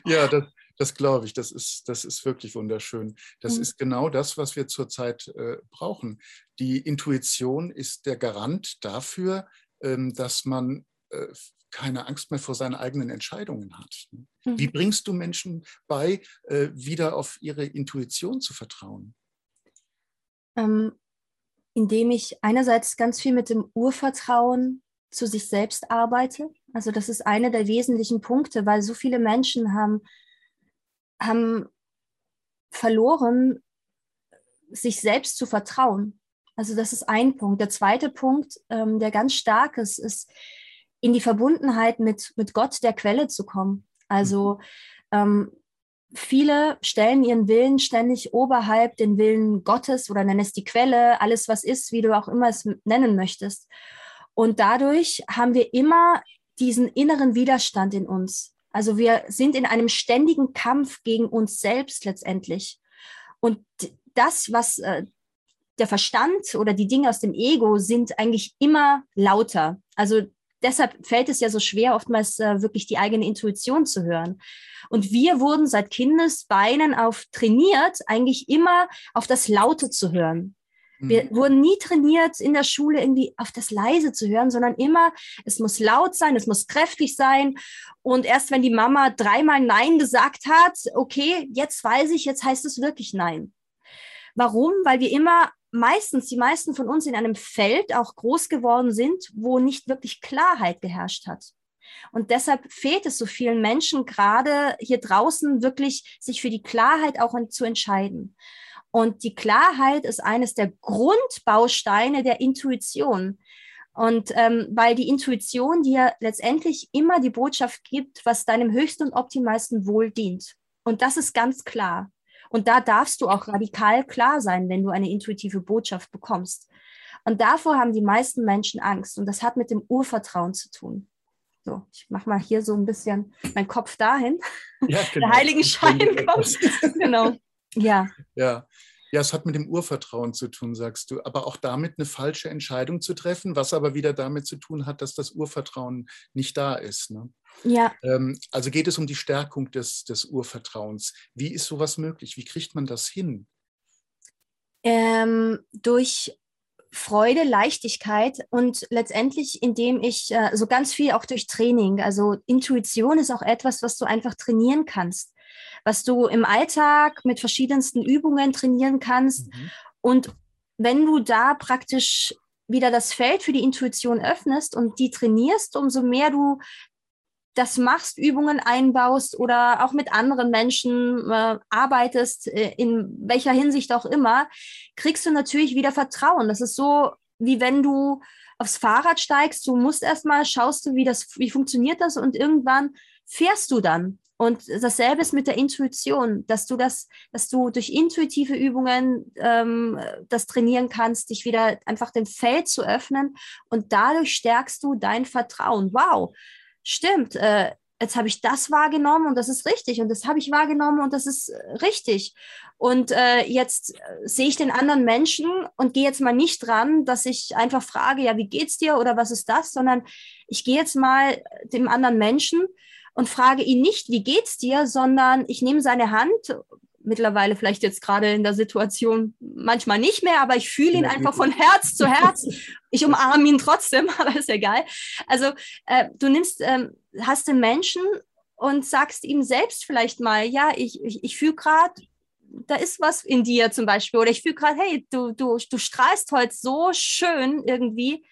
ja, das, das glaube ich. Das ist, das ist wirklich wunderschön. Das mhm. ist genau das, was wir zurzeit äh, brauchen. Die Intuition ist der Garant dafür, ähm, dass man äh, keine Angst mehr vor seinen eigenen Entscheidungen hat. Mhm. Wie bringst du Menschen bei, äh, wieder auf ihre Intuition zu vertrauen? Ähm, indem ich einerseits ganz viel mit dem Urvertrauen zu sich selbst arbeite. Also das ist einer der wesentlichen Punkte, weil so viele Menschen haben, haben verloren, sich selbst zu vertrauen. Also das ist ein Punkt. Der zweite Punkt, ähm, der ganz stark ist, ist in die Verbundenheit mit, mit Gott, der Quelle zu kommen. Also ähm, viele stellen ihren Willen ständig oberhalb den Willen Gottes oder nennen es die Quelle, alles was ist, wie du auch immer es nennen möchtest. Und dadurch haben wir immer diesen inneren Widerstand in uns. Also wir sind in einem ständigen Kampf gegen uns selbst letztendlich. Und das, was äh, der Verstand oder die Dinge aus dem Ego sind eigentlich immer lauter. Also deshalb fällt es ja so schwer, oftmals äh, wirklich die eigene Intuition zu hören. Und wir wurden seit Kindesbeinen auf trainiert, eigentlich immer auf das Laute zu hören. Wir mhm. wurden nie trainiert, in der Schule irgendwie auf das Leise zu hören, sondern immer, es muss laut sein, es muss kräftig sein. Und erst wenn die Mama dreimal Nein gesagt hat, okay, jetzt weiß ich, jetzt heißt es wirklich Nein. Warum? Weil wir immer meistens, die meisten von uns in einem Feld auch groß geworden sind, wo nicht wirklich Klarheit geherrscht hat. Und deshalb fehlt es so vielen Menschen gerade hier draußen wirklich, sich für die Klarheit auch zu entscheiden. Und die Klarheit ist eines der Grundbausteine der Intuition. Und ähm, weil die Intuition dir letztendlich immer die Botschaft gibt, was deinem höchsten und optimalsten Wohl dient. Und das ist ganz klar. Und da darfst du auch radikal klar sein, wenn du eine intuitive Botschaft bekommst. Und davor haben die meisten Menschen Angst. Und das hat mit dem Urvertrauen zu tun. So, ich mache mal hier so ein bisschen meinen Kopf dahin. Ja, genau. Der Heiligenschein kommt. genau. Ja. Ja. Ja, es hat mit dem Urvertrauen zu tun, sagst du, aber auch damit eine falsche Entscheidung zu treffen, was aber wieder damit zu tun hat, dass das Urvertrauen nicht da ist. Ne? Ja. Ähm, also geht es um die Stärkung des, des Urvertrauens. Wie ist sowas möglich? Wie kriegt man das hin? Ähm, durch Freude, Leichtigkeit und letztendlich, indem ich äh, so ganz viel auch durch Training, also Intuition ist auch etwas, was du einfach trainieren kannst was du im Alltag mit verschiedensten Übungen trainieren kannst. Mhm. Und wenn du da praktisch wieder das Feld für die Intuition öffnest und die trainierst, umso mehr du das machst, Übungen einbaust oder auch mit anderen Menschen äh, arbeitest, äh, in welcher Hinsicht auch immer, kriegst du natürlich wieder Vertrauen. Das ist so, wie wenn du aufs Fahrrad steigst, du musst erstmal schaust du, wie das, wie funktioniert das und irgendwann fährst du dann. Und dasselbe ist mit der Intuition, dass du das, dass du durch intuitive Übungen ähm, das trainieren kannst, dich wieder einfach dem Feld zu öffnen und dadurch stärkst du dein Vertrauen. Wow, stimmt. Äh, jetzt habe ich das wahrgenommen und das ist richtig und das habe ich wahrgenommen und das ist äh, richtig. Und äh, jetzt äh, sehe ich den anderen Menschen und gehe jetzt mal nicht dran, dass ich einfach frage, ja, wie geht's dir oder was ist das, sondern ich gehe jetzt mal dem anderen Menschen und frage ihn nicht, wie geht's dir, sondern ich nehme seine Hand, mittlerweile vielleicht jetzt gerade in der Situation manchmal nicht mehr, aber ich fühle ihn einfach von Herz zu Herz. (laughs) Ich umarme ihn trotzdem, (laughs) aber ist egal. Also äh, du nimmst, ähm, hast den Menschen und sagst ihm selbst vielleicht mal, ja, ich, ich, ich fühle gerade, da ist was in dir zum Beispiel. Oder ich fühle gerade, hey, du, du, du strahlst heute so schön irgendwie.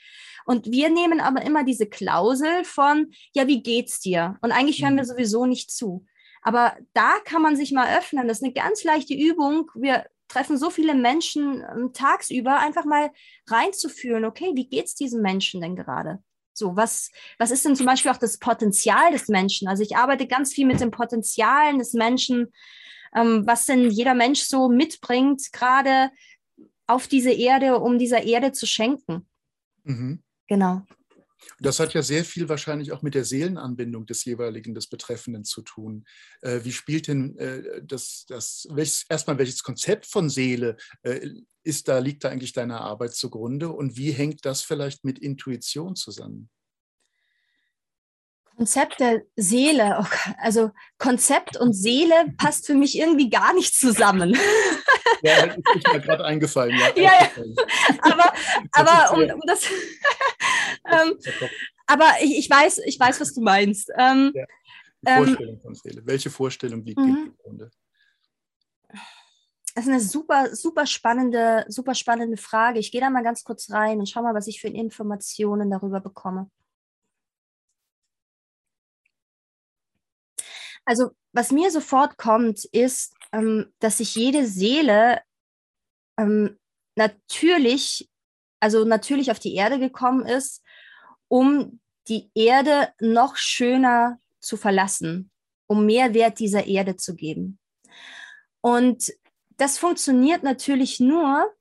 Und wir nehmen aber immer diese Klausel von, ja, wie geht's dir? Und eigentlich hören wir mhm. sowieso nicht zu. Aber da kann man sich mal öffnen. Das ist eine ganz leichte Übung. Wir treffen so viele Menschen ähm, tagsüber, einfach mal reinzufühlen, okay, wie geht's diesem Menschen denn gerade? So, was, was ist denn zum Beispiel auch das Potenzial des Menschen? Also ich arbeite ganz viel mit den Potenzialen des Menschen, ähm, was denn jeder Mensch so mitbringt, gerade auf diese Erde, um dieser Erde zu schenken. Mhm. Genau. Das hat ja sehr viel wahrscheinlich auch mit der Seelenanbindung des jeweiligen, des Betreffenden zu tun. Äh, wie spielt denn äh, das, das welches, erstmal welches Konzept von Seele äh, ist da, liegt da eigentlich deine Arbeit zugrunde und wie hängt das vielleicht mit Intuition zusammen? Konzept der Seele, oh also Konzept und Seele passt für mich irgendwie gar nicht zusammen. Ja, das ist mir gerade eingefallen. Ja, ja, ja. (laughs) aber, aber um, um das, (laughs) ähm, aber ich, ich, weiß, ich weiß, was du meinst. Ähm, ja. Ähm, Vorstellung von Seele. Welche Vorstellung liegt mhm. im Grunde? Das ist eine super, super spannende, super spannende Frage. Ich gehe da mal ganz kurz rein und schau mal, was ich für Informationen darüber bekomme. Also, was mir sofort kommt, ist, ähm, dass sich jede Seele ähm, natürlich, also natürlich auf die Erde gekommen ist, um die Erde noch schöner zu verlassen, um mehr Wert dieser Erde zu geben. Und das funktioniert natürlich nur,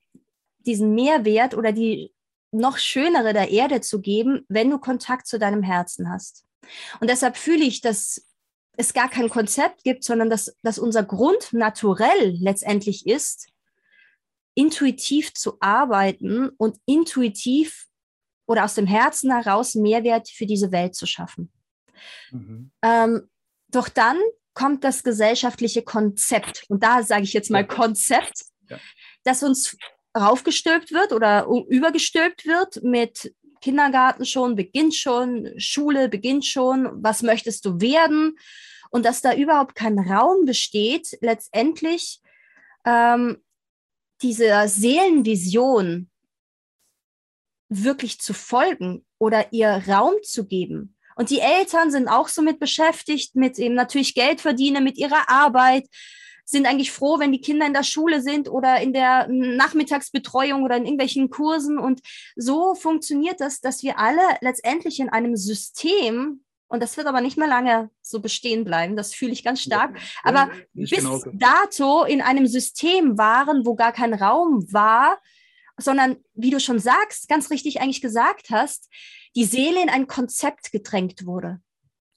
diesen Mehrwert oder die noch schönere der Erde zu geben, wenn du Kontakt zu deinem Herzen hast. Und deshalb fühle ich, dass es gar kein Konzept gibt, sondern dass, dass unser Grund naturell letztendlich ist, intuitiv zu arbeiten und intuitiv oder aus dem Herzen heraus Mehrwert für diese Welt zu schaffen. Mhm. Ähm, doch dann kommt das gesellschaftliche Konzept. Und da sage ich jetzt mal Konzept, ja. das uns raufgestülpt wird oder übergestülpt wird mit Kindergarten schon, beginnt schon, Schule beginnt schon, was möchtest du werden? Und dass da überhaupt kein Raum besteht, letztendlich ähm, dieser Seelenvision wirklich zu folgen oder ihr Raum zu geben. Und die Eltern sind auch so mit beschäftigt, mit eben natürlich Geld verdienen, mit ihrer Arbeit, sind eigentlich froh, wenn die Kinder in der Schule sind oder in der Nachmittagsbetreuung oder in irgendwelchen Kursen. Und so funktioniert das, dass wir alle letztendlich in einem System, und das wird aber nicht mehr lange so bestehen bleiben, das fühle ich ganz stark, aber bis genauso. dato in einem System waren, wo gar kein Raum war, sondern wie du schon sagst, ganz richtig eigentlich gesagt hast, die Seele in ein Konzept gedrängt wurde.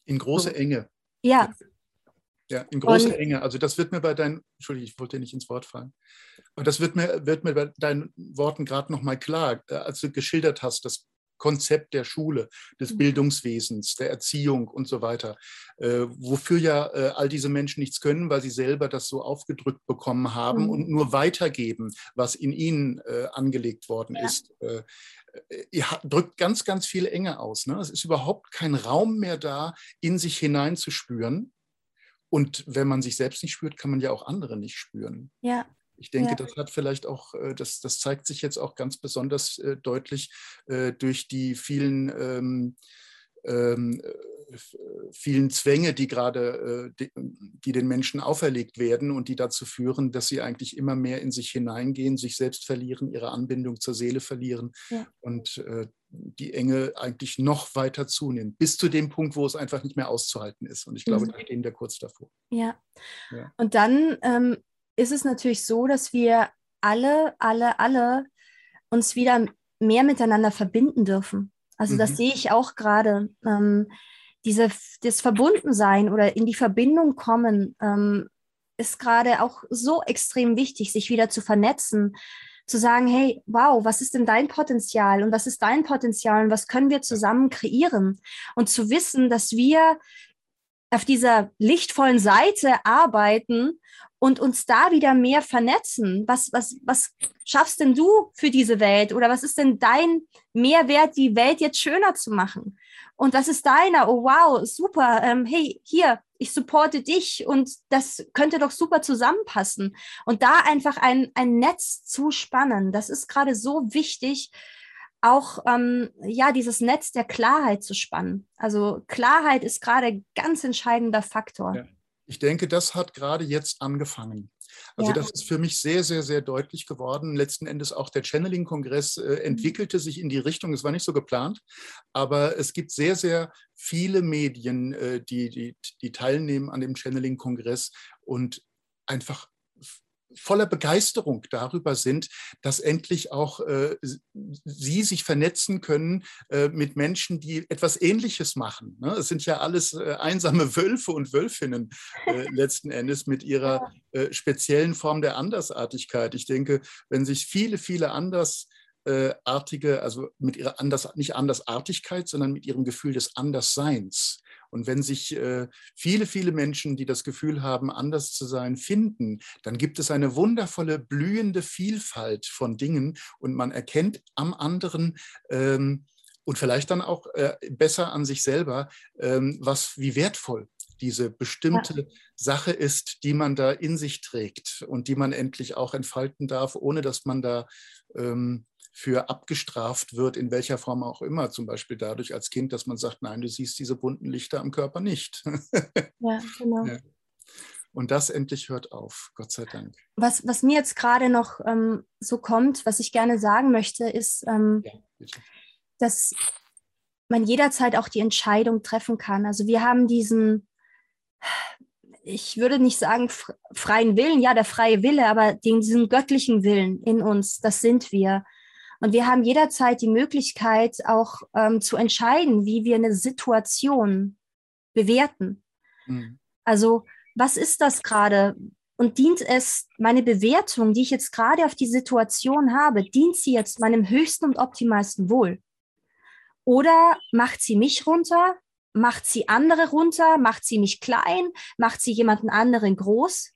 In große Enge. Ja. Ja, in großer und, Enge. Also das wird mir bei deinen, Entschuldigung, ich wollte dir nicht ins Wort fallen. Aber das wird mir, wird mir bei deinen Worten gerade nochmal klar, äh, als du geschildert hast, das Konzept der Schule, des mhm. Bildungswesens, der Erziehung und so weiter, äh, wofür ja äh, all diese Menschen nichts können, weil sie selber das so aufgedrückt bekommen haben mhm. und nur weitergeben, was in ihnen äh, angelegt worden ja. ist. Äh, ihr drückt ganz, ganz viel Enge aus. Ne? Es ist überhaupt kein Raum mehr da, in sich hineinzuspüren. Und wenn man sich selbst nicht spürt, kann man ja auch andere nicht spüren. Ja. Ich denke, ja. das hat vielleicht auch, äh, das, das zeigt sich jetzt auch ganz besonders äh, deutlich äh, durch die vielen ähm, ähm, vielen Zwänge, die gerade, die, die, den Menschen auferlegt werden und die dazu führen, dass sie eigentlich immer mehr in sich hineingehen, sich selbst verlieren, ihre Anbindung zur Seele verlieren ja. und die Enge eigentlich noch weiter zunimmt, bis zu dem Punkt, wo es einfach nicht mehr auszuhalten ist. Und ich glaube, mhm. da stehen wir kurz davor. Ja. ja. Und dann ähm, ist es natürlich so, dass wir alle, alle, alle uns wieder mehr miteinander verbinden dürfen. Also mhm. das sehe ich auch gerade. Ähm, diese, das Verbundensein oder in die Verbindung kommen ähm, ist gerade auch so extrem wichtig, sich wieder zu vernetzen, zu sagen, hey, wow, was ist denn dein Potenzial und was ist dein Potenzial und was können wir zusammen kreieren? Und zu wissen, dass wir auf dieser lichtvollen Seite arbeiten und uns da wieder mehr vernetzen. Was, was, was schaffst denn du für diese Welt? Oder was ist denn dein Mehrwert, die Welt jetzt schöner zu machen? Und was ist deiner? Oh, wow, super. Ähm, hey, hier, ich supporte dich und das könnte doch super zusammenpassen. Und da einfach ein, ein Netz zu spannen, das ist gerade so wichtig, auch ähm, ja dieses Netz der Klarheit zu spannen. Also Klarheit ist gerade ganz entscheidender Faktor. Ja. Ich denke, das hat gerade jetzt angefangen. Also ja. das ist für mich sehr, sehr, sehr deutlich geworden. Letzten Endes auch der Channeling-Kongress äh, mhm. entwickelte sich in die Richtung, es war nicht so geplant, aber es gibt sehr, sehr viele Medien, äh, die, die, die teilnehmen an dem Channeling-Kongress und einfach voller Begeisterung darüber sind, dass endlich auch äh, sie sich vernetzen können äh, mit Menschen, die etwas Ähnliches machen. Ne? Es sind ja alles äh, einsame (laughs) Wölfe und Wölfinnen äh, letzten Endes mit ihrer äh, speziellen Form der Andersartigkeit. Ich denke, wenn sich viele, viele andersartige, also mit ihrer Anders, nicht Andersartigkeit, sondern mit ihrem Gefühl des Andersseins und wenn sich äh, viele, viele Menschen, die das Gefühl haben, anders zu sein, finden, dann gibt es eine wundervolle, blühende Vielfalt von Dingen und man erkennt am anderen, ähm, und vielleicht dann auch äh, besser an sich selber, ähm, was wie wertvoll diese bestimmte ja. Sache ist, die man da in sich trägt und die man endlich auch entfalten darf, ohne dass man da ähm, für abgestraft wird, in welcher Form auch immer. Zum Beispiel dadurch als Kind, dass man sagt, nein, du siehst diese bunten Lichter am Körper nicht. (laughs) ja, genau. Ja. Und das endlich hört auf, Gott sei Dank. Was, was mir jetzt gerade noch ähm, so kommt, was ich gerne sagen möchte, ist, ähm, ja, dass man jederzeit auch die Entscheidung treffen kann. Also wir haben diesen, ich würde nicht sagen freien Willen, ja, der freie Wille, aber diesen göttlichen Willen in uns, das sind wir. Und wir haben jederzeit die Möglichkeit, auch ähm, zu entscheiden, wie wir eine Situation bewerten. Mhm. Also, was ist das gerade? Und dient es, meine Bewertung, die ich jetzt gerade auf die Situation habe, dient sie jetzt meinem höchsten und optimalsten Wohl? Oder macht sie mich runter? Macht sie andere runter? Macht sie mich klein? Macht sie jemanden anderen groß?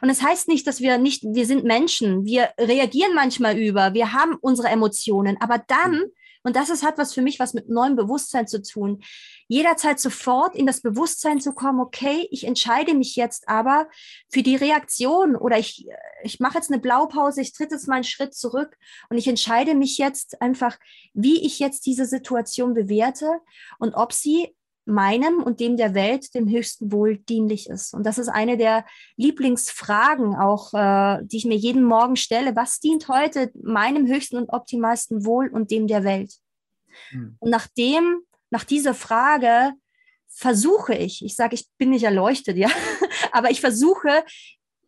Und es das heißt nicht, dass wir nicht, wir sind Menschen, wir reagieren manchmal über, wir haben unsere Emotionen, aber dann, mhm. und das ist, hat was für mich was mit neuem Bewusstsein zu tun, jederzeit sofort in das Bewusstsein zu kommen, okay, ich entscheide mich jetzt aber für die Reaktion oder ich, ich mache jetzt eine Blaupause, ich tritt jetzt mal einen Schritt zurück und ich entscheide mich jetzt einfach, wie ich jetzt diese Situation bewerte und ob sie meinem und dem der Welt, dem höchsten Wohl dienlich ist. Und das ist eine der Lieblingsfragen auch, äh, die ich mir jeden Morgen stelle. Was dient heute meinem höchsten und optimalsten Wohl und dem der Welt? Hm. Und nachdem, nach dieser Frage versuche ich, ich sage, ich bin nicht erleuchtet, ja, (laughs) aber ich versuche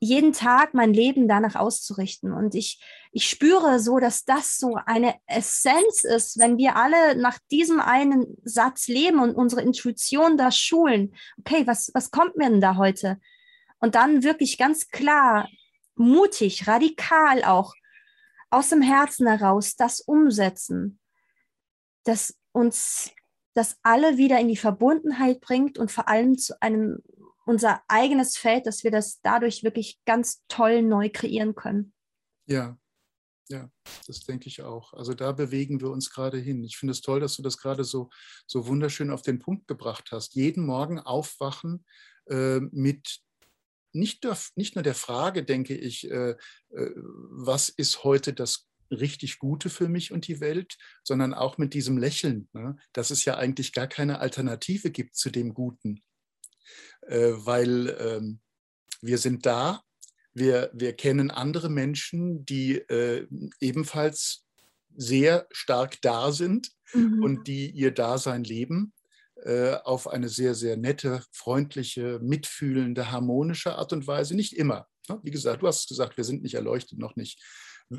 jeden Tag mein Leben danach auszurichten. Und ich, ich spüre so, dass das so eine Essenz ist, wenn wir alle nach diesem einen Satz leben und unsere Intuition da schulen. Okay, was, was kommt mir denn da heute? Und dann wirklich ganz klar, mutig, radikal auch aus dem Herzen heraus das umsetzen, dass uns das alle wieder in die Verbundenheit bringt und vor allem zu einem unser eigenes Feld, dass wir das dadurch wirklich ganz toll neu kreieren können. Ja, ja, das denke ich auch. Also da bewegen wir uns gerade hin. Ich finde es toll, dass du das gerade so, so wunderschön auf den Punkt gebracht hast. Jeden Morgen aufwachen äh, mit nicht, der, nicht nur der Frage, denke ich, äh, äh, was ist heute das richtig Gute für mich und die Welt, sondern auch mit diesem Lächeln, ne? dass es ja eigentlich gar keine Alternative gibt zu dem Guten. Äh, weil ähm, wir sind da, wir, wir kennen andere Menschen, die äh, ebenfalls sehr stark da sind mhm. und die ihr Dasein leben äh, auf eine sehr, sehr nette, freundliche, mitfühlende, harmonische Art und Weise. Nicht immer. Ne? Wie gesagt, du hast gesagt, wir sind nicht erleuchtet, noch nicht.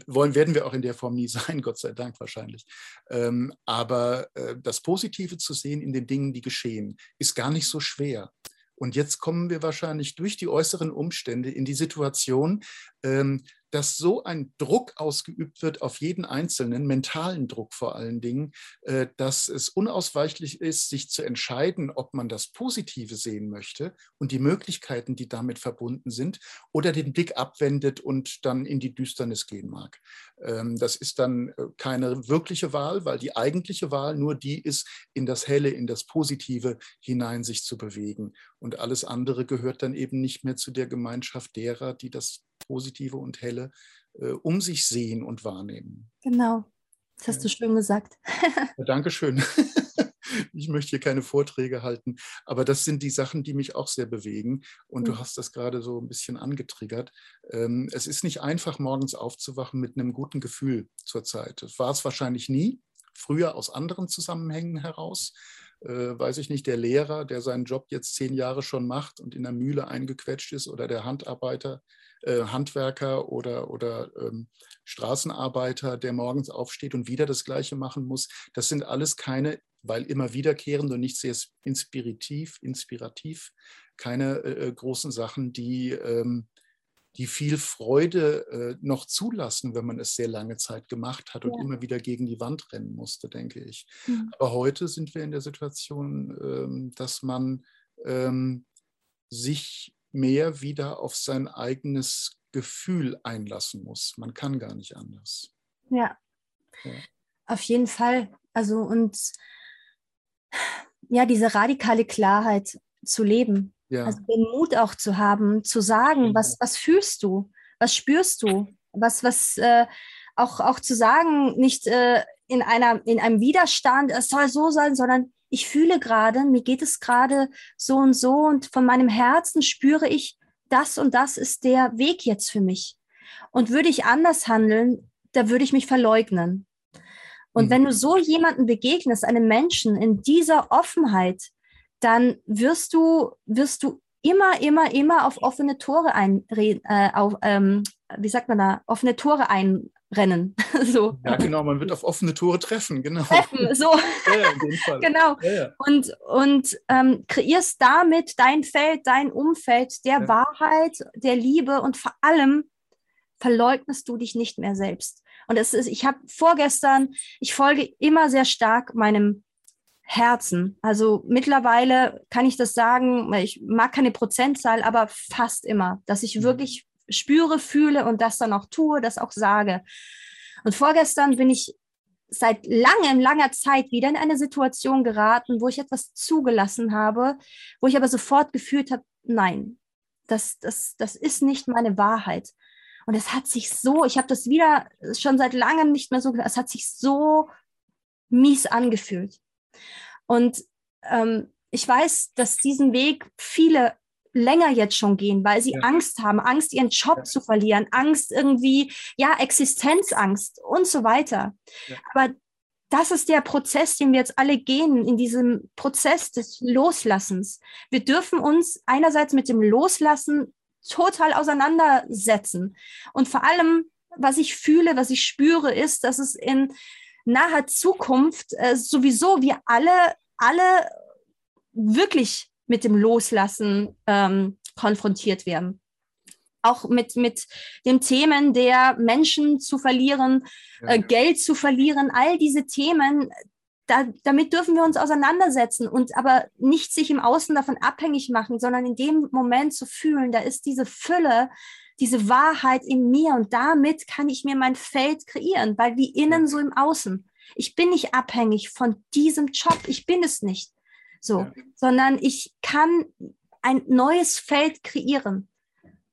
Wollen werden wir auch in der Form nie (laughs) sein, Gott sei Dank wahrscheinlich. Ähm, aber äh, das Positive zu sehen in den Dingen, die geschehen, ist gar nicht so schwer. Und jetzt kommen wir wahrscheinlich durch die äußeren Umstände in die Situation, ähm, dass so ein Druck ausgeübt wird auf jeden Einzelnen, mentalen Druck vor allen Dingen, äh, dass es unausweichlich ist, sich zu entscheiden, ob man das Positive sehen möchte und die Möglichkeiten, die damit verbunden sind, oder den Blick abwendet und dann in die Düsternis gehen mag. Ähm, das ist dann äh, keine wirkliche Wahl, weil die eigentliche Wahl nur die ist, in das Helle, in das Positive hinein sich zu bewegen. Und alles andere gehört dann eben nicht mehr zu der Gemeinschaft derer, die das Positive und Helle äh, um sich sehen und wahrnehmen. Genau, das hast ja. du schön gesagt. (laughs) ja, Dankeschön. (laughs) ich möchte hier keine Vorträge halten, aber das sind die Sachen, die mich auch sehr bewegen. Und mhm. du hast das gerade so ein bisschen angetriggert. Ähm, es ist nicht einfach, morgens aufzuwachen mit einem guten Gefühl zurzeit. Das war es wahrscheinlich nie, früher aus anderen Zusammenhängen heraus. Äh, weiß ich nicht, der Lehrer, der seinen Job jetzt zehn Jahre schon macht und in der Mühle eingequetscht ist oder der Handarbeiter, äh, Handwerker oder, oder ähm, Straßenarbeiter, der morgens aufsteht und wieder das Gleiche machen muss. Das sind alles keine, weil immer wiederkehrend und nicht sehr inspirativ, inspirativ keine äh, äh, großen Sachen, die, ähm, die viel Freude äh, noch zulassen, wenn man es sehr lange Zeit gemacht hat und ja. immer wieder gegen die Wand rennen musste, denke ich. Mhm. Aber heute sind wir in der Situation, ähm, dass man ähm, sich mehr wieder auf sein eigenes Gefühl einlassen muss. Man kann gar nicht anders. Ja, ja. auf jeden Fall. Also und ja, diese radikale Klarheit zu leben. Ja. Also den Mut auch zu haben, zu sagen, mhm. was, was fühlst du, was spürst du, was, was äh, auch, auch zu sagen, nicht äh, in, einer, in einem Widerstand, es soll so sein, sondern ich fühle gerade, mir geht es gerade so und so und von meinem Herzen spüre ich, das und das ist der Weg jetzt für mich. Und würde ich anders handeln, da würde ich mich verleugnen. Und mhm. wenn du so jemanden begegnest, einem Menschen in dieser Offenheit, dann wirst du, wirst du immer, immer, immer auf offene Tore einreden, äh, auf, ähm, wie sagt man da, offene Tore einrennen. (laughs) so. Ja, genau, man wird auf offene Tore treffen, genau. Treffen, so. (laughs) ja, genau. Ja. Und, und ähm, kreierst damit dein Feld, dein Umfeld der Wahrheit, der Liebe und vor allem verleugnest du dich nicht mehr selbst. Und es ist, ich habe vorgestern, ich folge immer sehr stark meinem Herzen. Also mittlerweile kann ich das sagen, ich mag keine Prozentzahl, aber fast immer, dass ich mhm. wirklich spüre, fühle und das dann auch tue, das auch sage. Und vorgestern bin ich seit langem, langer Zeit wieder in eine Situation geraten, wo ich etwas zugelassen habe, wo ich aber sofort gefühlt habe, nein, das, das, das ist nicht meine Wahrheit. Und es hat sich so, ich habe das wieder schon seit langem nicht mehr so, es hat sich so mies angefühlt. Und ähm, ich weiß, dass diesen Weg viele länger jetzt schon gehen, weil sie ja. Angst haben, Angst, ihren Job ja. zu verlieren, Angst irgendwie, ja, Existenzangst und so weiter. Ja. Aber das ist der Prozess, den wir jetzt alle gehen, in diesem Prozess des Loslassens. Wir dürfen uns einerseits mit dem Loslassen total auseinandersetzen. Und vor allem, was ich fühle, was ich spüre, ist, dass es in naher Zukunft äh, sowieso wir alle, alle wirklich mit dem Loslassen ähm, konfrontiert werden. Auch mit, mit den Themen der Menschen zu verlieren, äh, Geld zu verlieren, all diese Themen, da, damit dürfen wir uns auseinandersetzen und aber nicht sich im Außen davon abhängig machen, sondern in dem Moment zu fühlen, da ist diese Fülle, diese Wahrheit in mir und damit kann ich mir mein Feld kreieren, weil wie innen so im Außen. Ich bin nicht abhängig von diesem Job, ich bin es nicht. So, ja. sondern ich kann ein neues Feld kreieren.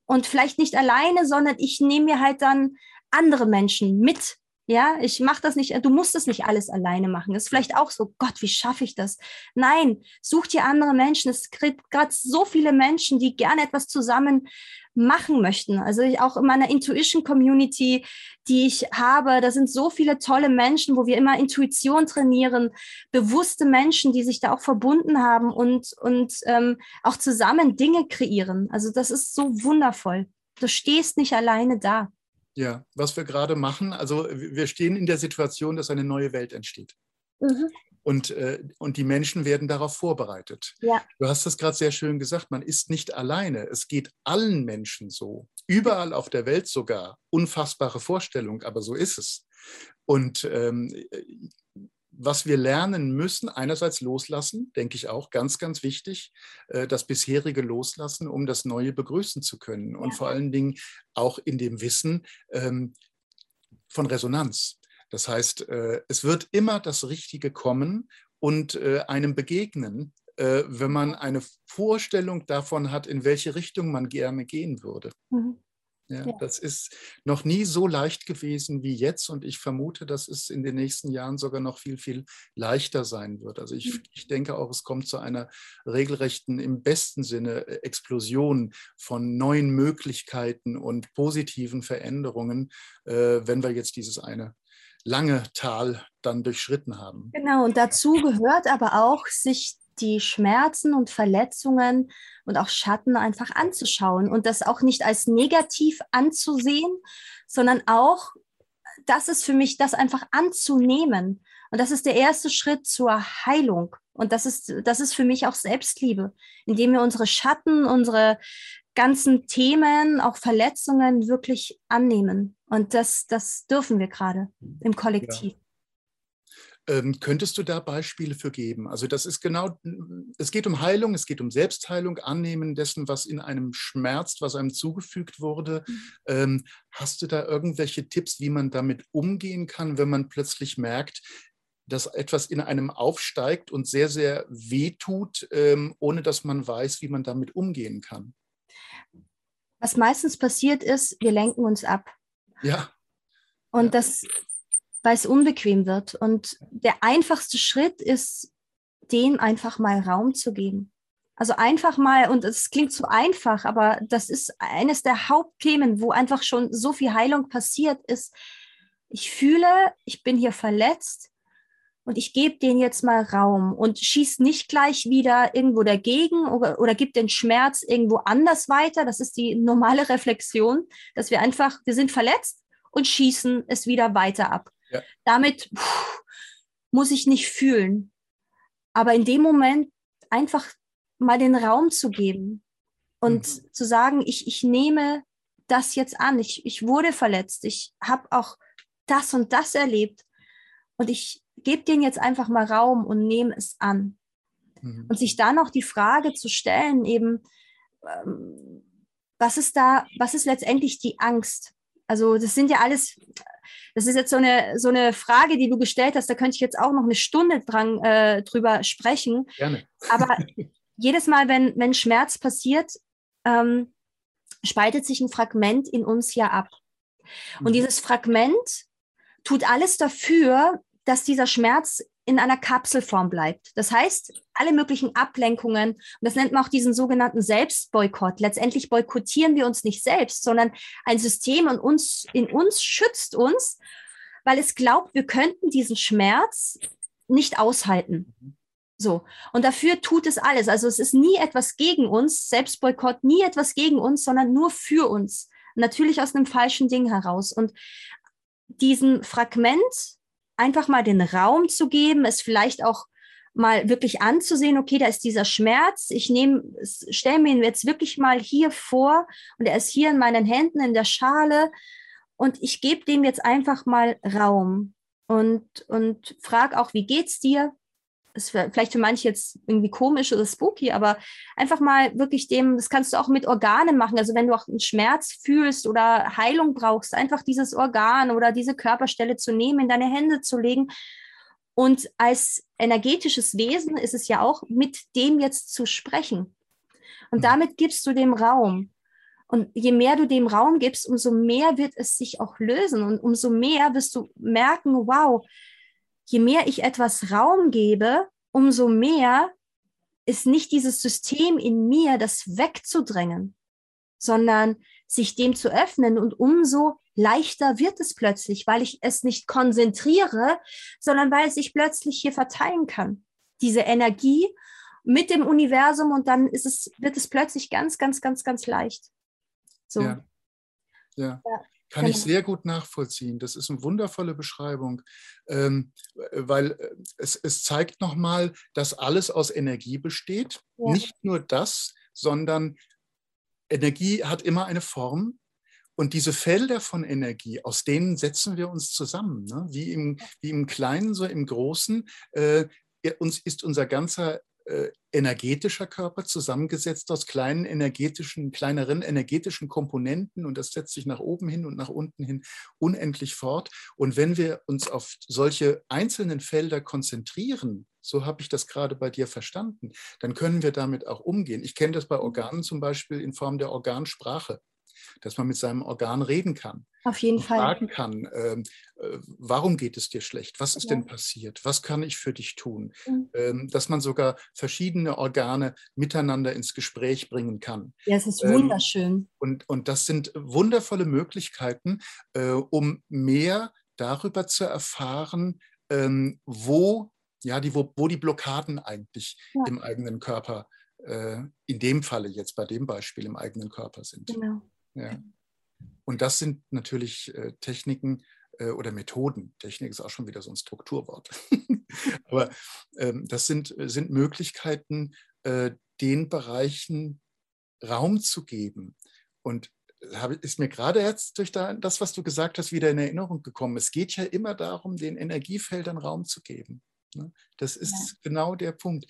Und vielleicht nicht alleine, sondern ich nehme mir halt dann andere Menschen mit. Ja, ich mache das nicht, du musst das nicht alles alleine machen. Das ist vielleicht auch so, Gott, wie schaffe ich das? Nein, such dir andere Menschen. Es gibt gerade so viele Menschen, die gerne etwas zusammen machen möchten. Also ich auch in meiner Intuition Community, die ich habe, da sind so viele tolle Menschen, wo wir immer Intuition trainieren, bewusste Menschen, die sich da auch verbunden haben und, und ähm, auch zusammen Dinge kreieren. Also das ist so wundervoll. Du stehst nicht alleine da. Ja, was wir gerade machen, also wir stehen in der Situation, dass eine neue Welt entsteht. Mhm. Und, äh, und die Menschen werden darauf vorbereitet. Ja. Du hast das gerade sehr schön gesagt, man ist nicht alleine. Es geht allen Menschen so. Überall auf der Welt sogar. Unfassbare Vorstellung, aber so ist es. Und ähm, was wir lernen müssen, einerseits loslassen, denke ich auch, ganz, ganz wichtig, äh, das bisherige loslassen, um das Neue begrüßen zu können. Und ja. vor allen Dingen auch in dem Wissen ähm, von Resonanz. Das heißt, äh, es wird immer das Richtige kommen und äh, einem begegnen, wenn man eine Vorstellung davon hat, in welche Richtung man gerne gehen würde. Mhm. Ja, ja, Das ist noch nie so leicht gewesen wie jetzt und ich vermute, dass es in den nächsten Jahren sogar noch viel, viel leichter sein wird. Also ich, mhm. ich denke auch, es kommt zu einer regelrechten, im besten Sinne, Explosion von neuen Möglichkeiten und positiven Veränderungen, äh, wenn wir jetzt dieses eine lange Tal dann durchschritten haben. Genau, und dazu gehört aber auch, sich die Schmerzen und Verletzungen und auch Schatten einfach anzuschauen und das auch nicht als negativ anzusehen, sondern auch, das ist für mich, das einfach anzunehmen. Und das ist der erste Schritt zur Heilung. Und das ist, das ist für mich auch Selbstliebe, indem wir unsere Schatten, unsere ganzen Themen, auch Verletzungen wirklich annehmen. Und das, das dürfen wir gerade im Kollektiv. Ja. Ähm, könntest du da Beispiele für geben? Also das ist genau, es geht um Heilung, es geht um Selbstheilung, Annehmen dessen, was in einem schmerzt, was einem zugefügt wurde. Mhm. Ähm, hast du da irgendwelche Tipps, wie man damit umgehen kann, wenn man plötzlich merkt, dass etwas in einem aufsteigt und sehr, sehr weh tut, ähm, ohne dass man weiß, wie man damit umgehen kann? Was meistens passiert ist, wir lenken uns ab. Ja. Und ja. das, weil es unbequem wird. Und der einfachste Schritt ist, dem einfach mal Raum zu geben. Also einfach mal, und es klingt so einfach, aber das ist eines der Hauptthemen, wo einfach schon so viel Heilung passiert ist. Ich fühle, ich bin hier verletzt und ich gebe den jetzt mal Raum und schieß nicht gleich wieder irgendwo dagegen oder, oder gib den Schmerz irgendwo anders weiter. Das ist die normale (laughs) Reflexion, dass wir einfach, wir sind verletzt und schießen es wieder weiter ab. Ja. Damit pff, muss ich nicht fühlen. Aber in dem Moment einfach mal den Raum zu geben und mhm. zu sagen, ich, ich nehme das jetzt an. Ich, ich wurde verletzt. Ich habe auch das und das erlebt. Und ich gebe denen jetzt einfach mal Raum und nehme es an. Mhm. Und sich dann auch die Frage zu stellen, eben, ähm, was ist da, was ist letztendlich die Angst? Also das sind ja alles das ist jetzt so eine, so eine Frage, die du gestellt hast. Da könnte ich jetzt auch noch eine Stunde dran, äh, drüber sprechen. Gerne. Aber (laughs) jedes Mal, wenn, wenn Schmerz passiert, ähm, spaltet sich ein Fragment in uns ja ab. Und mhm. dieses Fragment tut alles dafür, dass dieser Schmerz in einer Kapselform bleibt. Das heißt, alle möglichen Ablenkungen, und das nennt man auch diesen sogenannten Selbstboykott. Letztendlich boykottieren wir uns nicht selbst, sondern ein System in uns, in uns schützt uns, weil es glaubt, wir könnten diesen Schmerz nicht aushalten. So. Und dafür tut es alles. Also es ist nie etwas gegen uns, Selbstboykott, nie etwas gegen uns, sondern nur für uns. Natürlich aus einem falschen Ding heraus. Und diesen Fragment einfach mal den Raum zu geben, es vielleicht auch mal wirklich anzusehen, okay, da ist dieser Schmerz, ich nehme, stelle mir ihn jetzt wirklich mal hier vor und er ist hier in meinen Händen in der Schale und ich gebe dem jetzt einfach mal Raum und, und frage auch, wie geht's dir? Ist vielleicht für manche jetzt irgendwie komisch oder spooky, aber einfach mal wirklich dem, das kannst du auch mit Organen machen. Also wenn du auch einen Schmerz fühlst oder Heilung brauchst, einfach dieses Organ oder diese Körperstelle zu nehmen, in deine Hände zu legen. Und als energetisches Wesen ist es ja auch, mit dem jetzt zu sprechen. Und mhm. damit gibst du dem Raum. Und je mehr du dem Raum gibst, umso mehr wird es sich auch lösen. Und umso mehr wirst du merken, wow, je mehr ich etwas Raum gebe, umso mehr ist nicht dieses System in mir, das wegzudrängen, sondern sich dem zu öffnen und umso leichter wird es plötzlich, weil ich es nicht konzentriere, sondern weil es sich plötzlich hier verteilen kann. Diese Energie mit dem Universum und dann ist es, wird es plötzlich ganz, ganz, ganz, ganz leicht. So. Ja. ja. ja. Kann genau. ich sehr gut nachvollziehen. Das ist eine wundervolle Beschreibung, ähm, weil äh, es, es zeigt nochmal, dass alles aus Energie besteht. Ja. Nicht nur das, sondern Energie hat immer eine Form. Und diese Felder von Energie, aus denen setzen wir uns zusammen, ne? wie, im, wie im Kleinen, so im Großen. Äh, uns ist unser ganzer energetischer Körper zusammengesetzt aus kleinen energetischen, kleineren energetischen Komponenten und das setzt sich nach oben hin und nach unten hin unendlich fort. Und wenn wir uns auf solche einzelnen Felder konzentrieren, so habe ich das gerade bei dir verstanden, dann können wir damit auch umgehen. Ich kenne das bei Organen zum Beispiel in Form der Organsprache dass man mit seinem Organ reden kann. Auf jeden Fall. Fragen kann, ähm, äh, warum geht es dir schlecht? Was ist ja. denn passiert? Was kann ich für dich tun? Mhm. Ähm, dass man sogar verschiedene Organe miteinander ins Gespräch bringen kann. Ja, es ist ähm, wunderschön. Und, und das sind wundervolle Möglichkeiten, äh, um mehr darüber zu erfahren, ähm, wo, ja, die, wo, wo die Blockaden eigentlich ja. im eigenen Körper, äh, in dem Falle jetzt bei dem Beispiel im eigenen Körper sind. Genau. Ja. Und das sind natürlich äh, Techniken äh, oder Methoden. Technik ist auch schon wieder so ein Strukturwort. (laughs) Aber ähm, das sind, sind Möglichkeiten, äh, den Bereichen Raum zu geben. Und ist mir gerade jetzt durch das, was du gesagt hast, wieder in Erinnerung gekommen. Es geht ja immer darum, den Energiefeldern Raum zu geben. Ne? Das ist ja. genau der Punkt.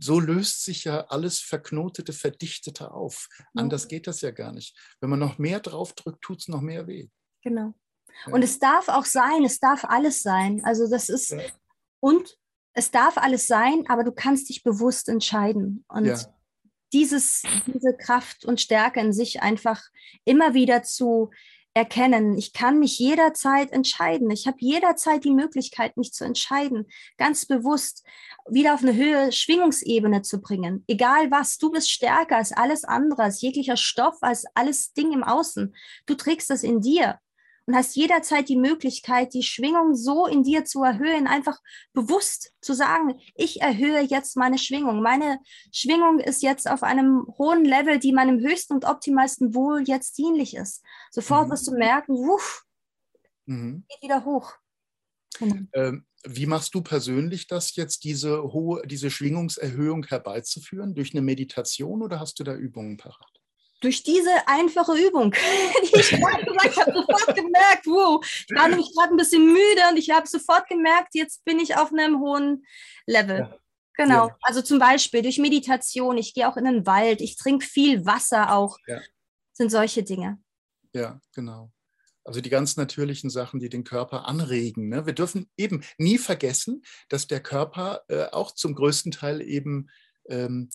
So löst sich ja alles Verknotete, Verdichtete auf. Ja. Anders geht das ja gar nicht. Wenn man noch mehr draufdrückt, tut es noch mehr weh. Genau. Ja. Und es darf auch sein, es darf alles sein. Also das ist, und es darf alles sein, aber du kannst dich bewusst entscheiden. Und dieses, diese Kraft und Stärke in sich einfach immer wieder zu erkennen. Ich kann mich jederzeit entscheiden. Ich habe jederzeit die Möglichkeit, mich zu entscheiden, ganz bewusst wieder auf eine Höhe Schwingungsebene zu bringen. Egal was, du bist stärker als alles andere, als jeglicher Stoff, als alles Ding im Außen. Du trägst das in dir und hast jederzeit die Möglichkeit, die Schwingung so in dir zu erhöhen, einfach bewusst zu sagen, ich erhöhe jetzt meine Schwingung. Meine Schwingung ist jetzt auf einem hohen Level, die meinem höchsten und optimalsten Wohl jetzt dienlich ist. Sofort mhm. wirst du merken, wuff, mhm. geht wieder hoch. Genau. Ähm, wie machst du persönlich das jetzt, diese hohe, diese Schwingungserhöhung herbeizuführen? Durch eine Meditation oder hast du da Übungen parat? Durch diese einfache Übung, (laughs) die ich gerade gesagt habe, sofort gemerkt, wow, ich war nämlich gerade ein bisschen müde und ich habe sofort gemerkt, jetzt bin ich auf einem hohen Level. Ja. Genau, ja. also zum Beispiel durch Meditation, ich gehe auch in den Wald, ich trinke viel Wasser auch, ja. sind solche Dinge. Ja, genau. Also die ganz natürlichen Sachen, die den Körper anregen. Ne? Wir dürfen eben nie vergessen, dass der Körper äh, auch zum größten Teil eben ähm,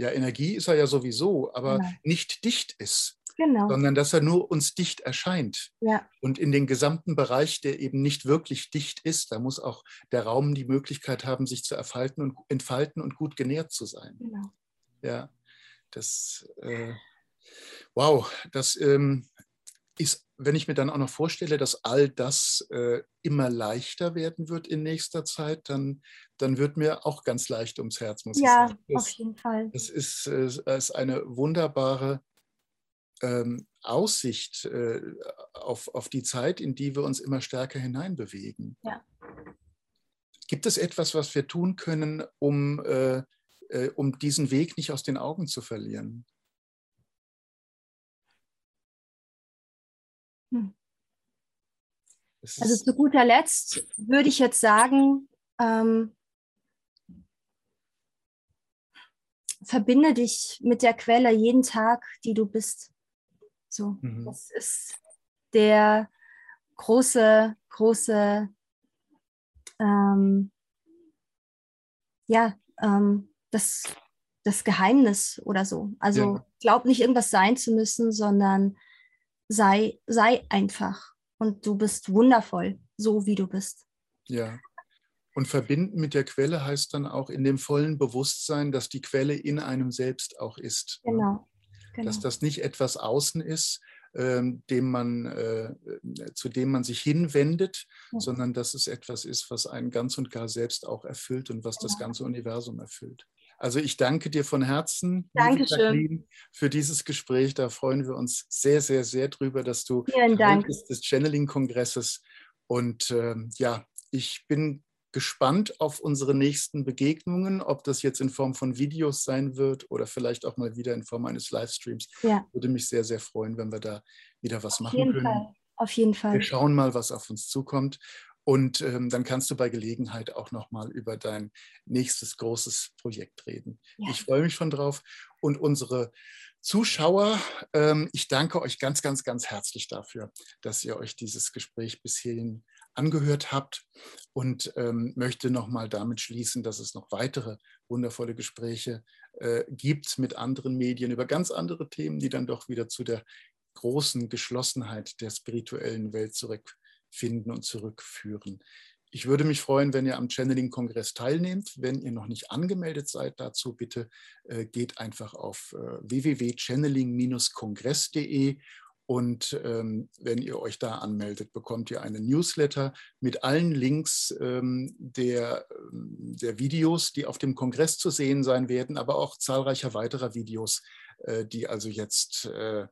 ja, Energie ist er ja sowieso, aber ja. nicht dicht ist. Genau. sondern dass er nur uns dicht erscheint. Ja. Und in den gesamten Bereich, der eben nicht wirklich dicht ist, da muss auch der Raum die Möglichkeit haben, sich zu erfalten und entfalten und gut genährt zu sein. Genau. Ja, das, äh, wow, das ähm, ist, wenn ich mir dann auch noch vorstelle, dass all das äh, immer leichter werden wird in nächster Zeit, dann, dann wird mir auch ganz leicht ums Herz, muss ja, ich sagen. Ja, auf jeden Fall. Es ist, äh, ist eine wunderbare ähm, Aussicht äh, auf, auf die Zeit, in die wir uns immer stärker hineinbewegen. Ja. Gibt es etwas, was wir tun können, um, äh, äh um diesen Weg nicht aus den Augen zu verlieren? Hm. Also zu guter Letzt würde ich jetzt sagen, ähm, verbinde dich mit der Quelle jeden Tag, die du bist. So, mhm. das ist der große, große, ähm, ja, ähm, das, das Geheimnis oder so. Also ja. glaub nicht irgendwas sein zu müssen, sondern sei, sei einfach und du bist wundervoll, so wie du bist. Ja. Und verbinden mit der Quelle heißt dann auch in dem vollen Bewusstsein, dass die Quelle in einem selbst auch ist. Ne? Genau. genau. Dass das nicht etwas außen ist, ähm, dem man, äh, zu dem man sich hinwendet, ja. sondern dass es etwas ist, was einen ganz und gar selbst auch erfüllt und was genau. das ganze Universum erfüllt. Also ich danke dir von Herzen, Dankeschön. für dieses Gespräch. Da freuen wir uns sehr, sehr, sehr drüber, dass du Vielen des Channeling-Kongresses. Und ähm, ja, ich bin gespannt auf unsere nächsten Begegnungen, ob das jetzt in Form von Videos sein wird oder vielleicht auch mal wieder in Form eines Livestreams. Ja. Würde mich sehr, sehr freuen, wenn wir da wieder was auf machen können. Fall. Auf jeden Fall. Wir schauen mal, was auf uns zukommt. Und ähm, dann kannst du bei Gelegenheit auch nochmal über dein nächstes großes Projekt reden. Ja. Ich freue mich schon drauf. Und unsere Zuschauer, ähm, ich danke euch ganz, ganz, ganz herzlich dafür, dass ihr euch dieses Gespräch bis hierhin angehört habt und ähm, möchte nochmal damit schließen, dass es noch weitere wundervolle Gespräche äh, gibt mit anderen Medien über ganz andere Themen, die dann doch wieder zu der großen Geschlossenheit der spirituellen Welt zurück finden und zurückführen. Ich würde mich freuen, wenn ihr am Channeling-Kongress teilnehmt. Wenn ihr noch nicht angemeldet seid dazu, bitte äh, geht einfach auf äh, www.channeling-kongress.de Und ähm, wenn ihr euch da anmeldet, bekommt ihr einen Newsletter mit allen Links ähm, der, ähm, der Videos, die auf dem Kongress zu sehen sein werden, aber auch zahlreicher weiterer Videos, äh, die also jetzt äh,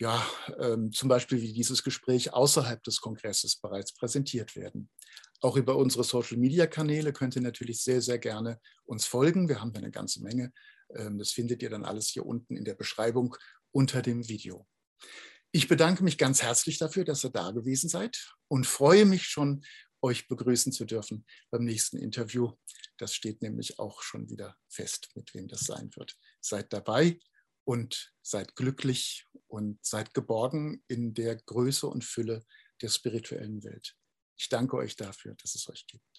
ja, ähm, zum Beispiel wie dieses Gespräch außerhalb des Kongresses bereits präsentiert werden. Auch über unsere Social-Media-Kanäle könnt ihr natürlich sehr, sehr gerne uns folgen. Wir haben da eine ganze Menge. Ähm, das findet ihr dann alles hier unten in der Beschreibung unter dem Video. Ich bedanke mich ganz herzlich dafür, dass ihr da gewesen seid und freue mich schon, euch begrüßen zu dürfen beim nächsten Interview. Das steht nämlich auch schon wieder fest, mit wem das sein wird. Seid dabei und seid glücklich und seid geborgen in der Größe und Fülle der spirituellen Welt. Ich danke euch dafür, dass es euch gibt.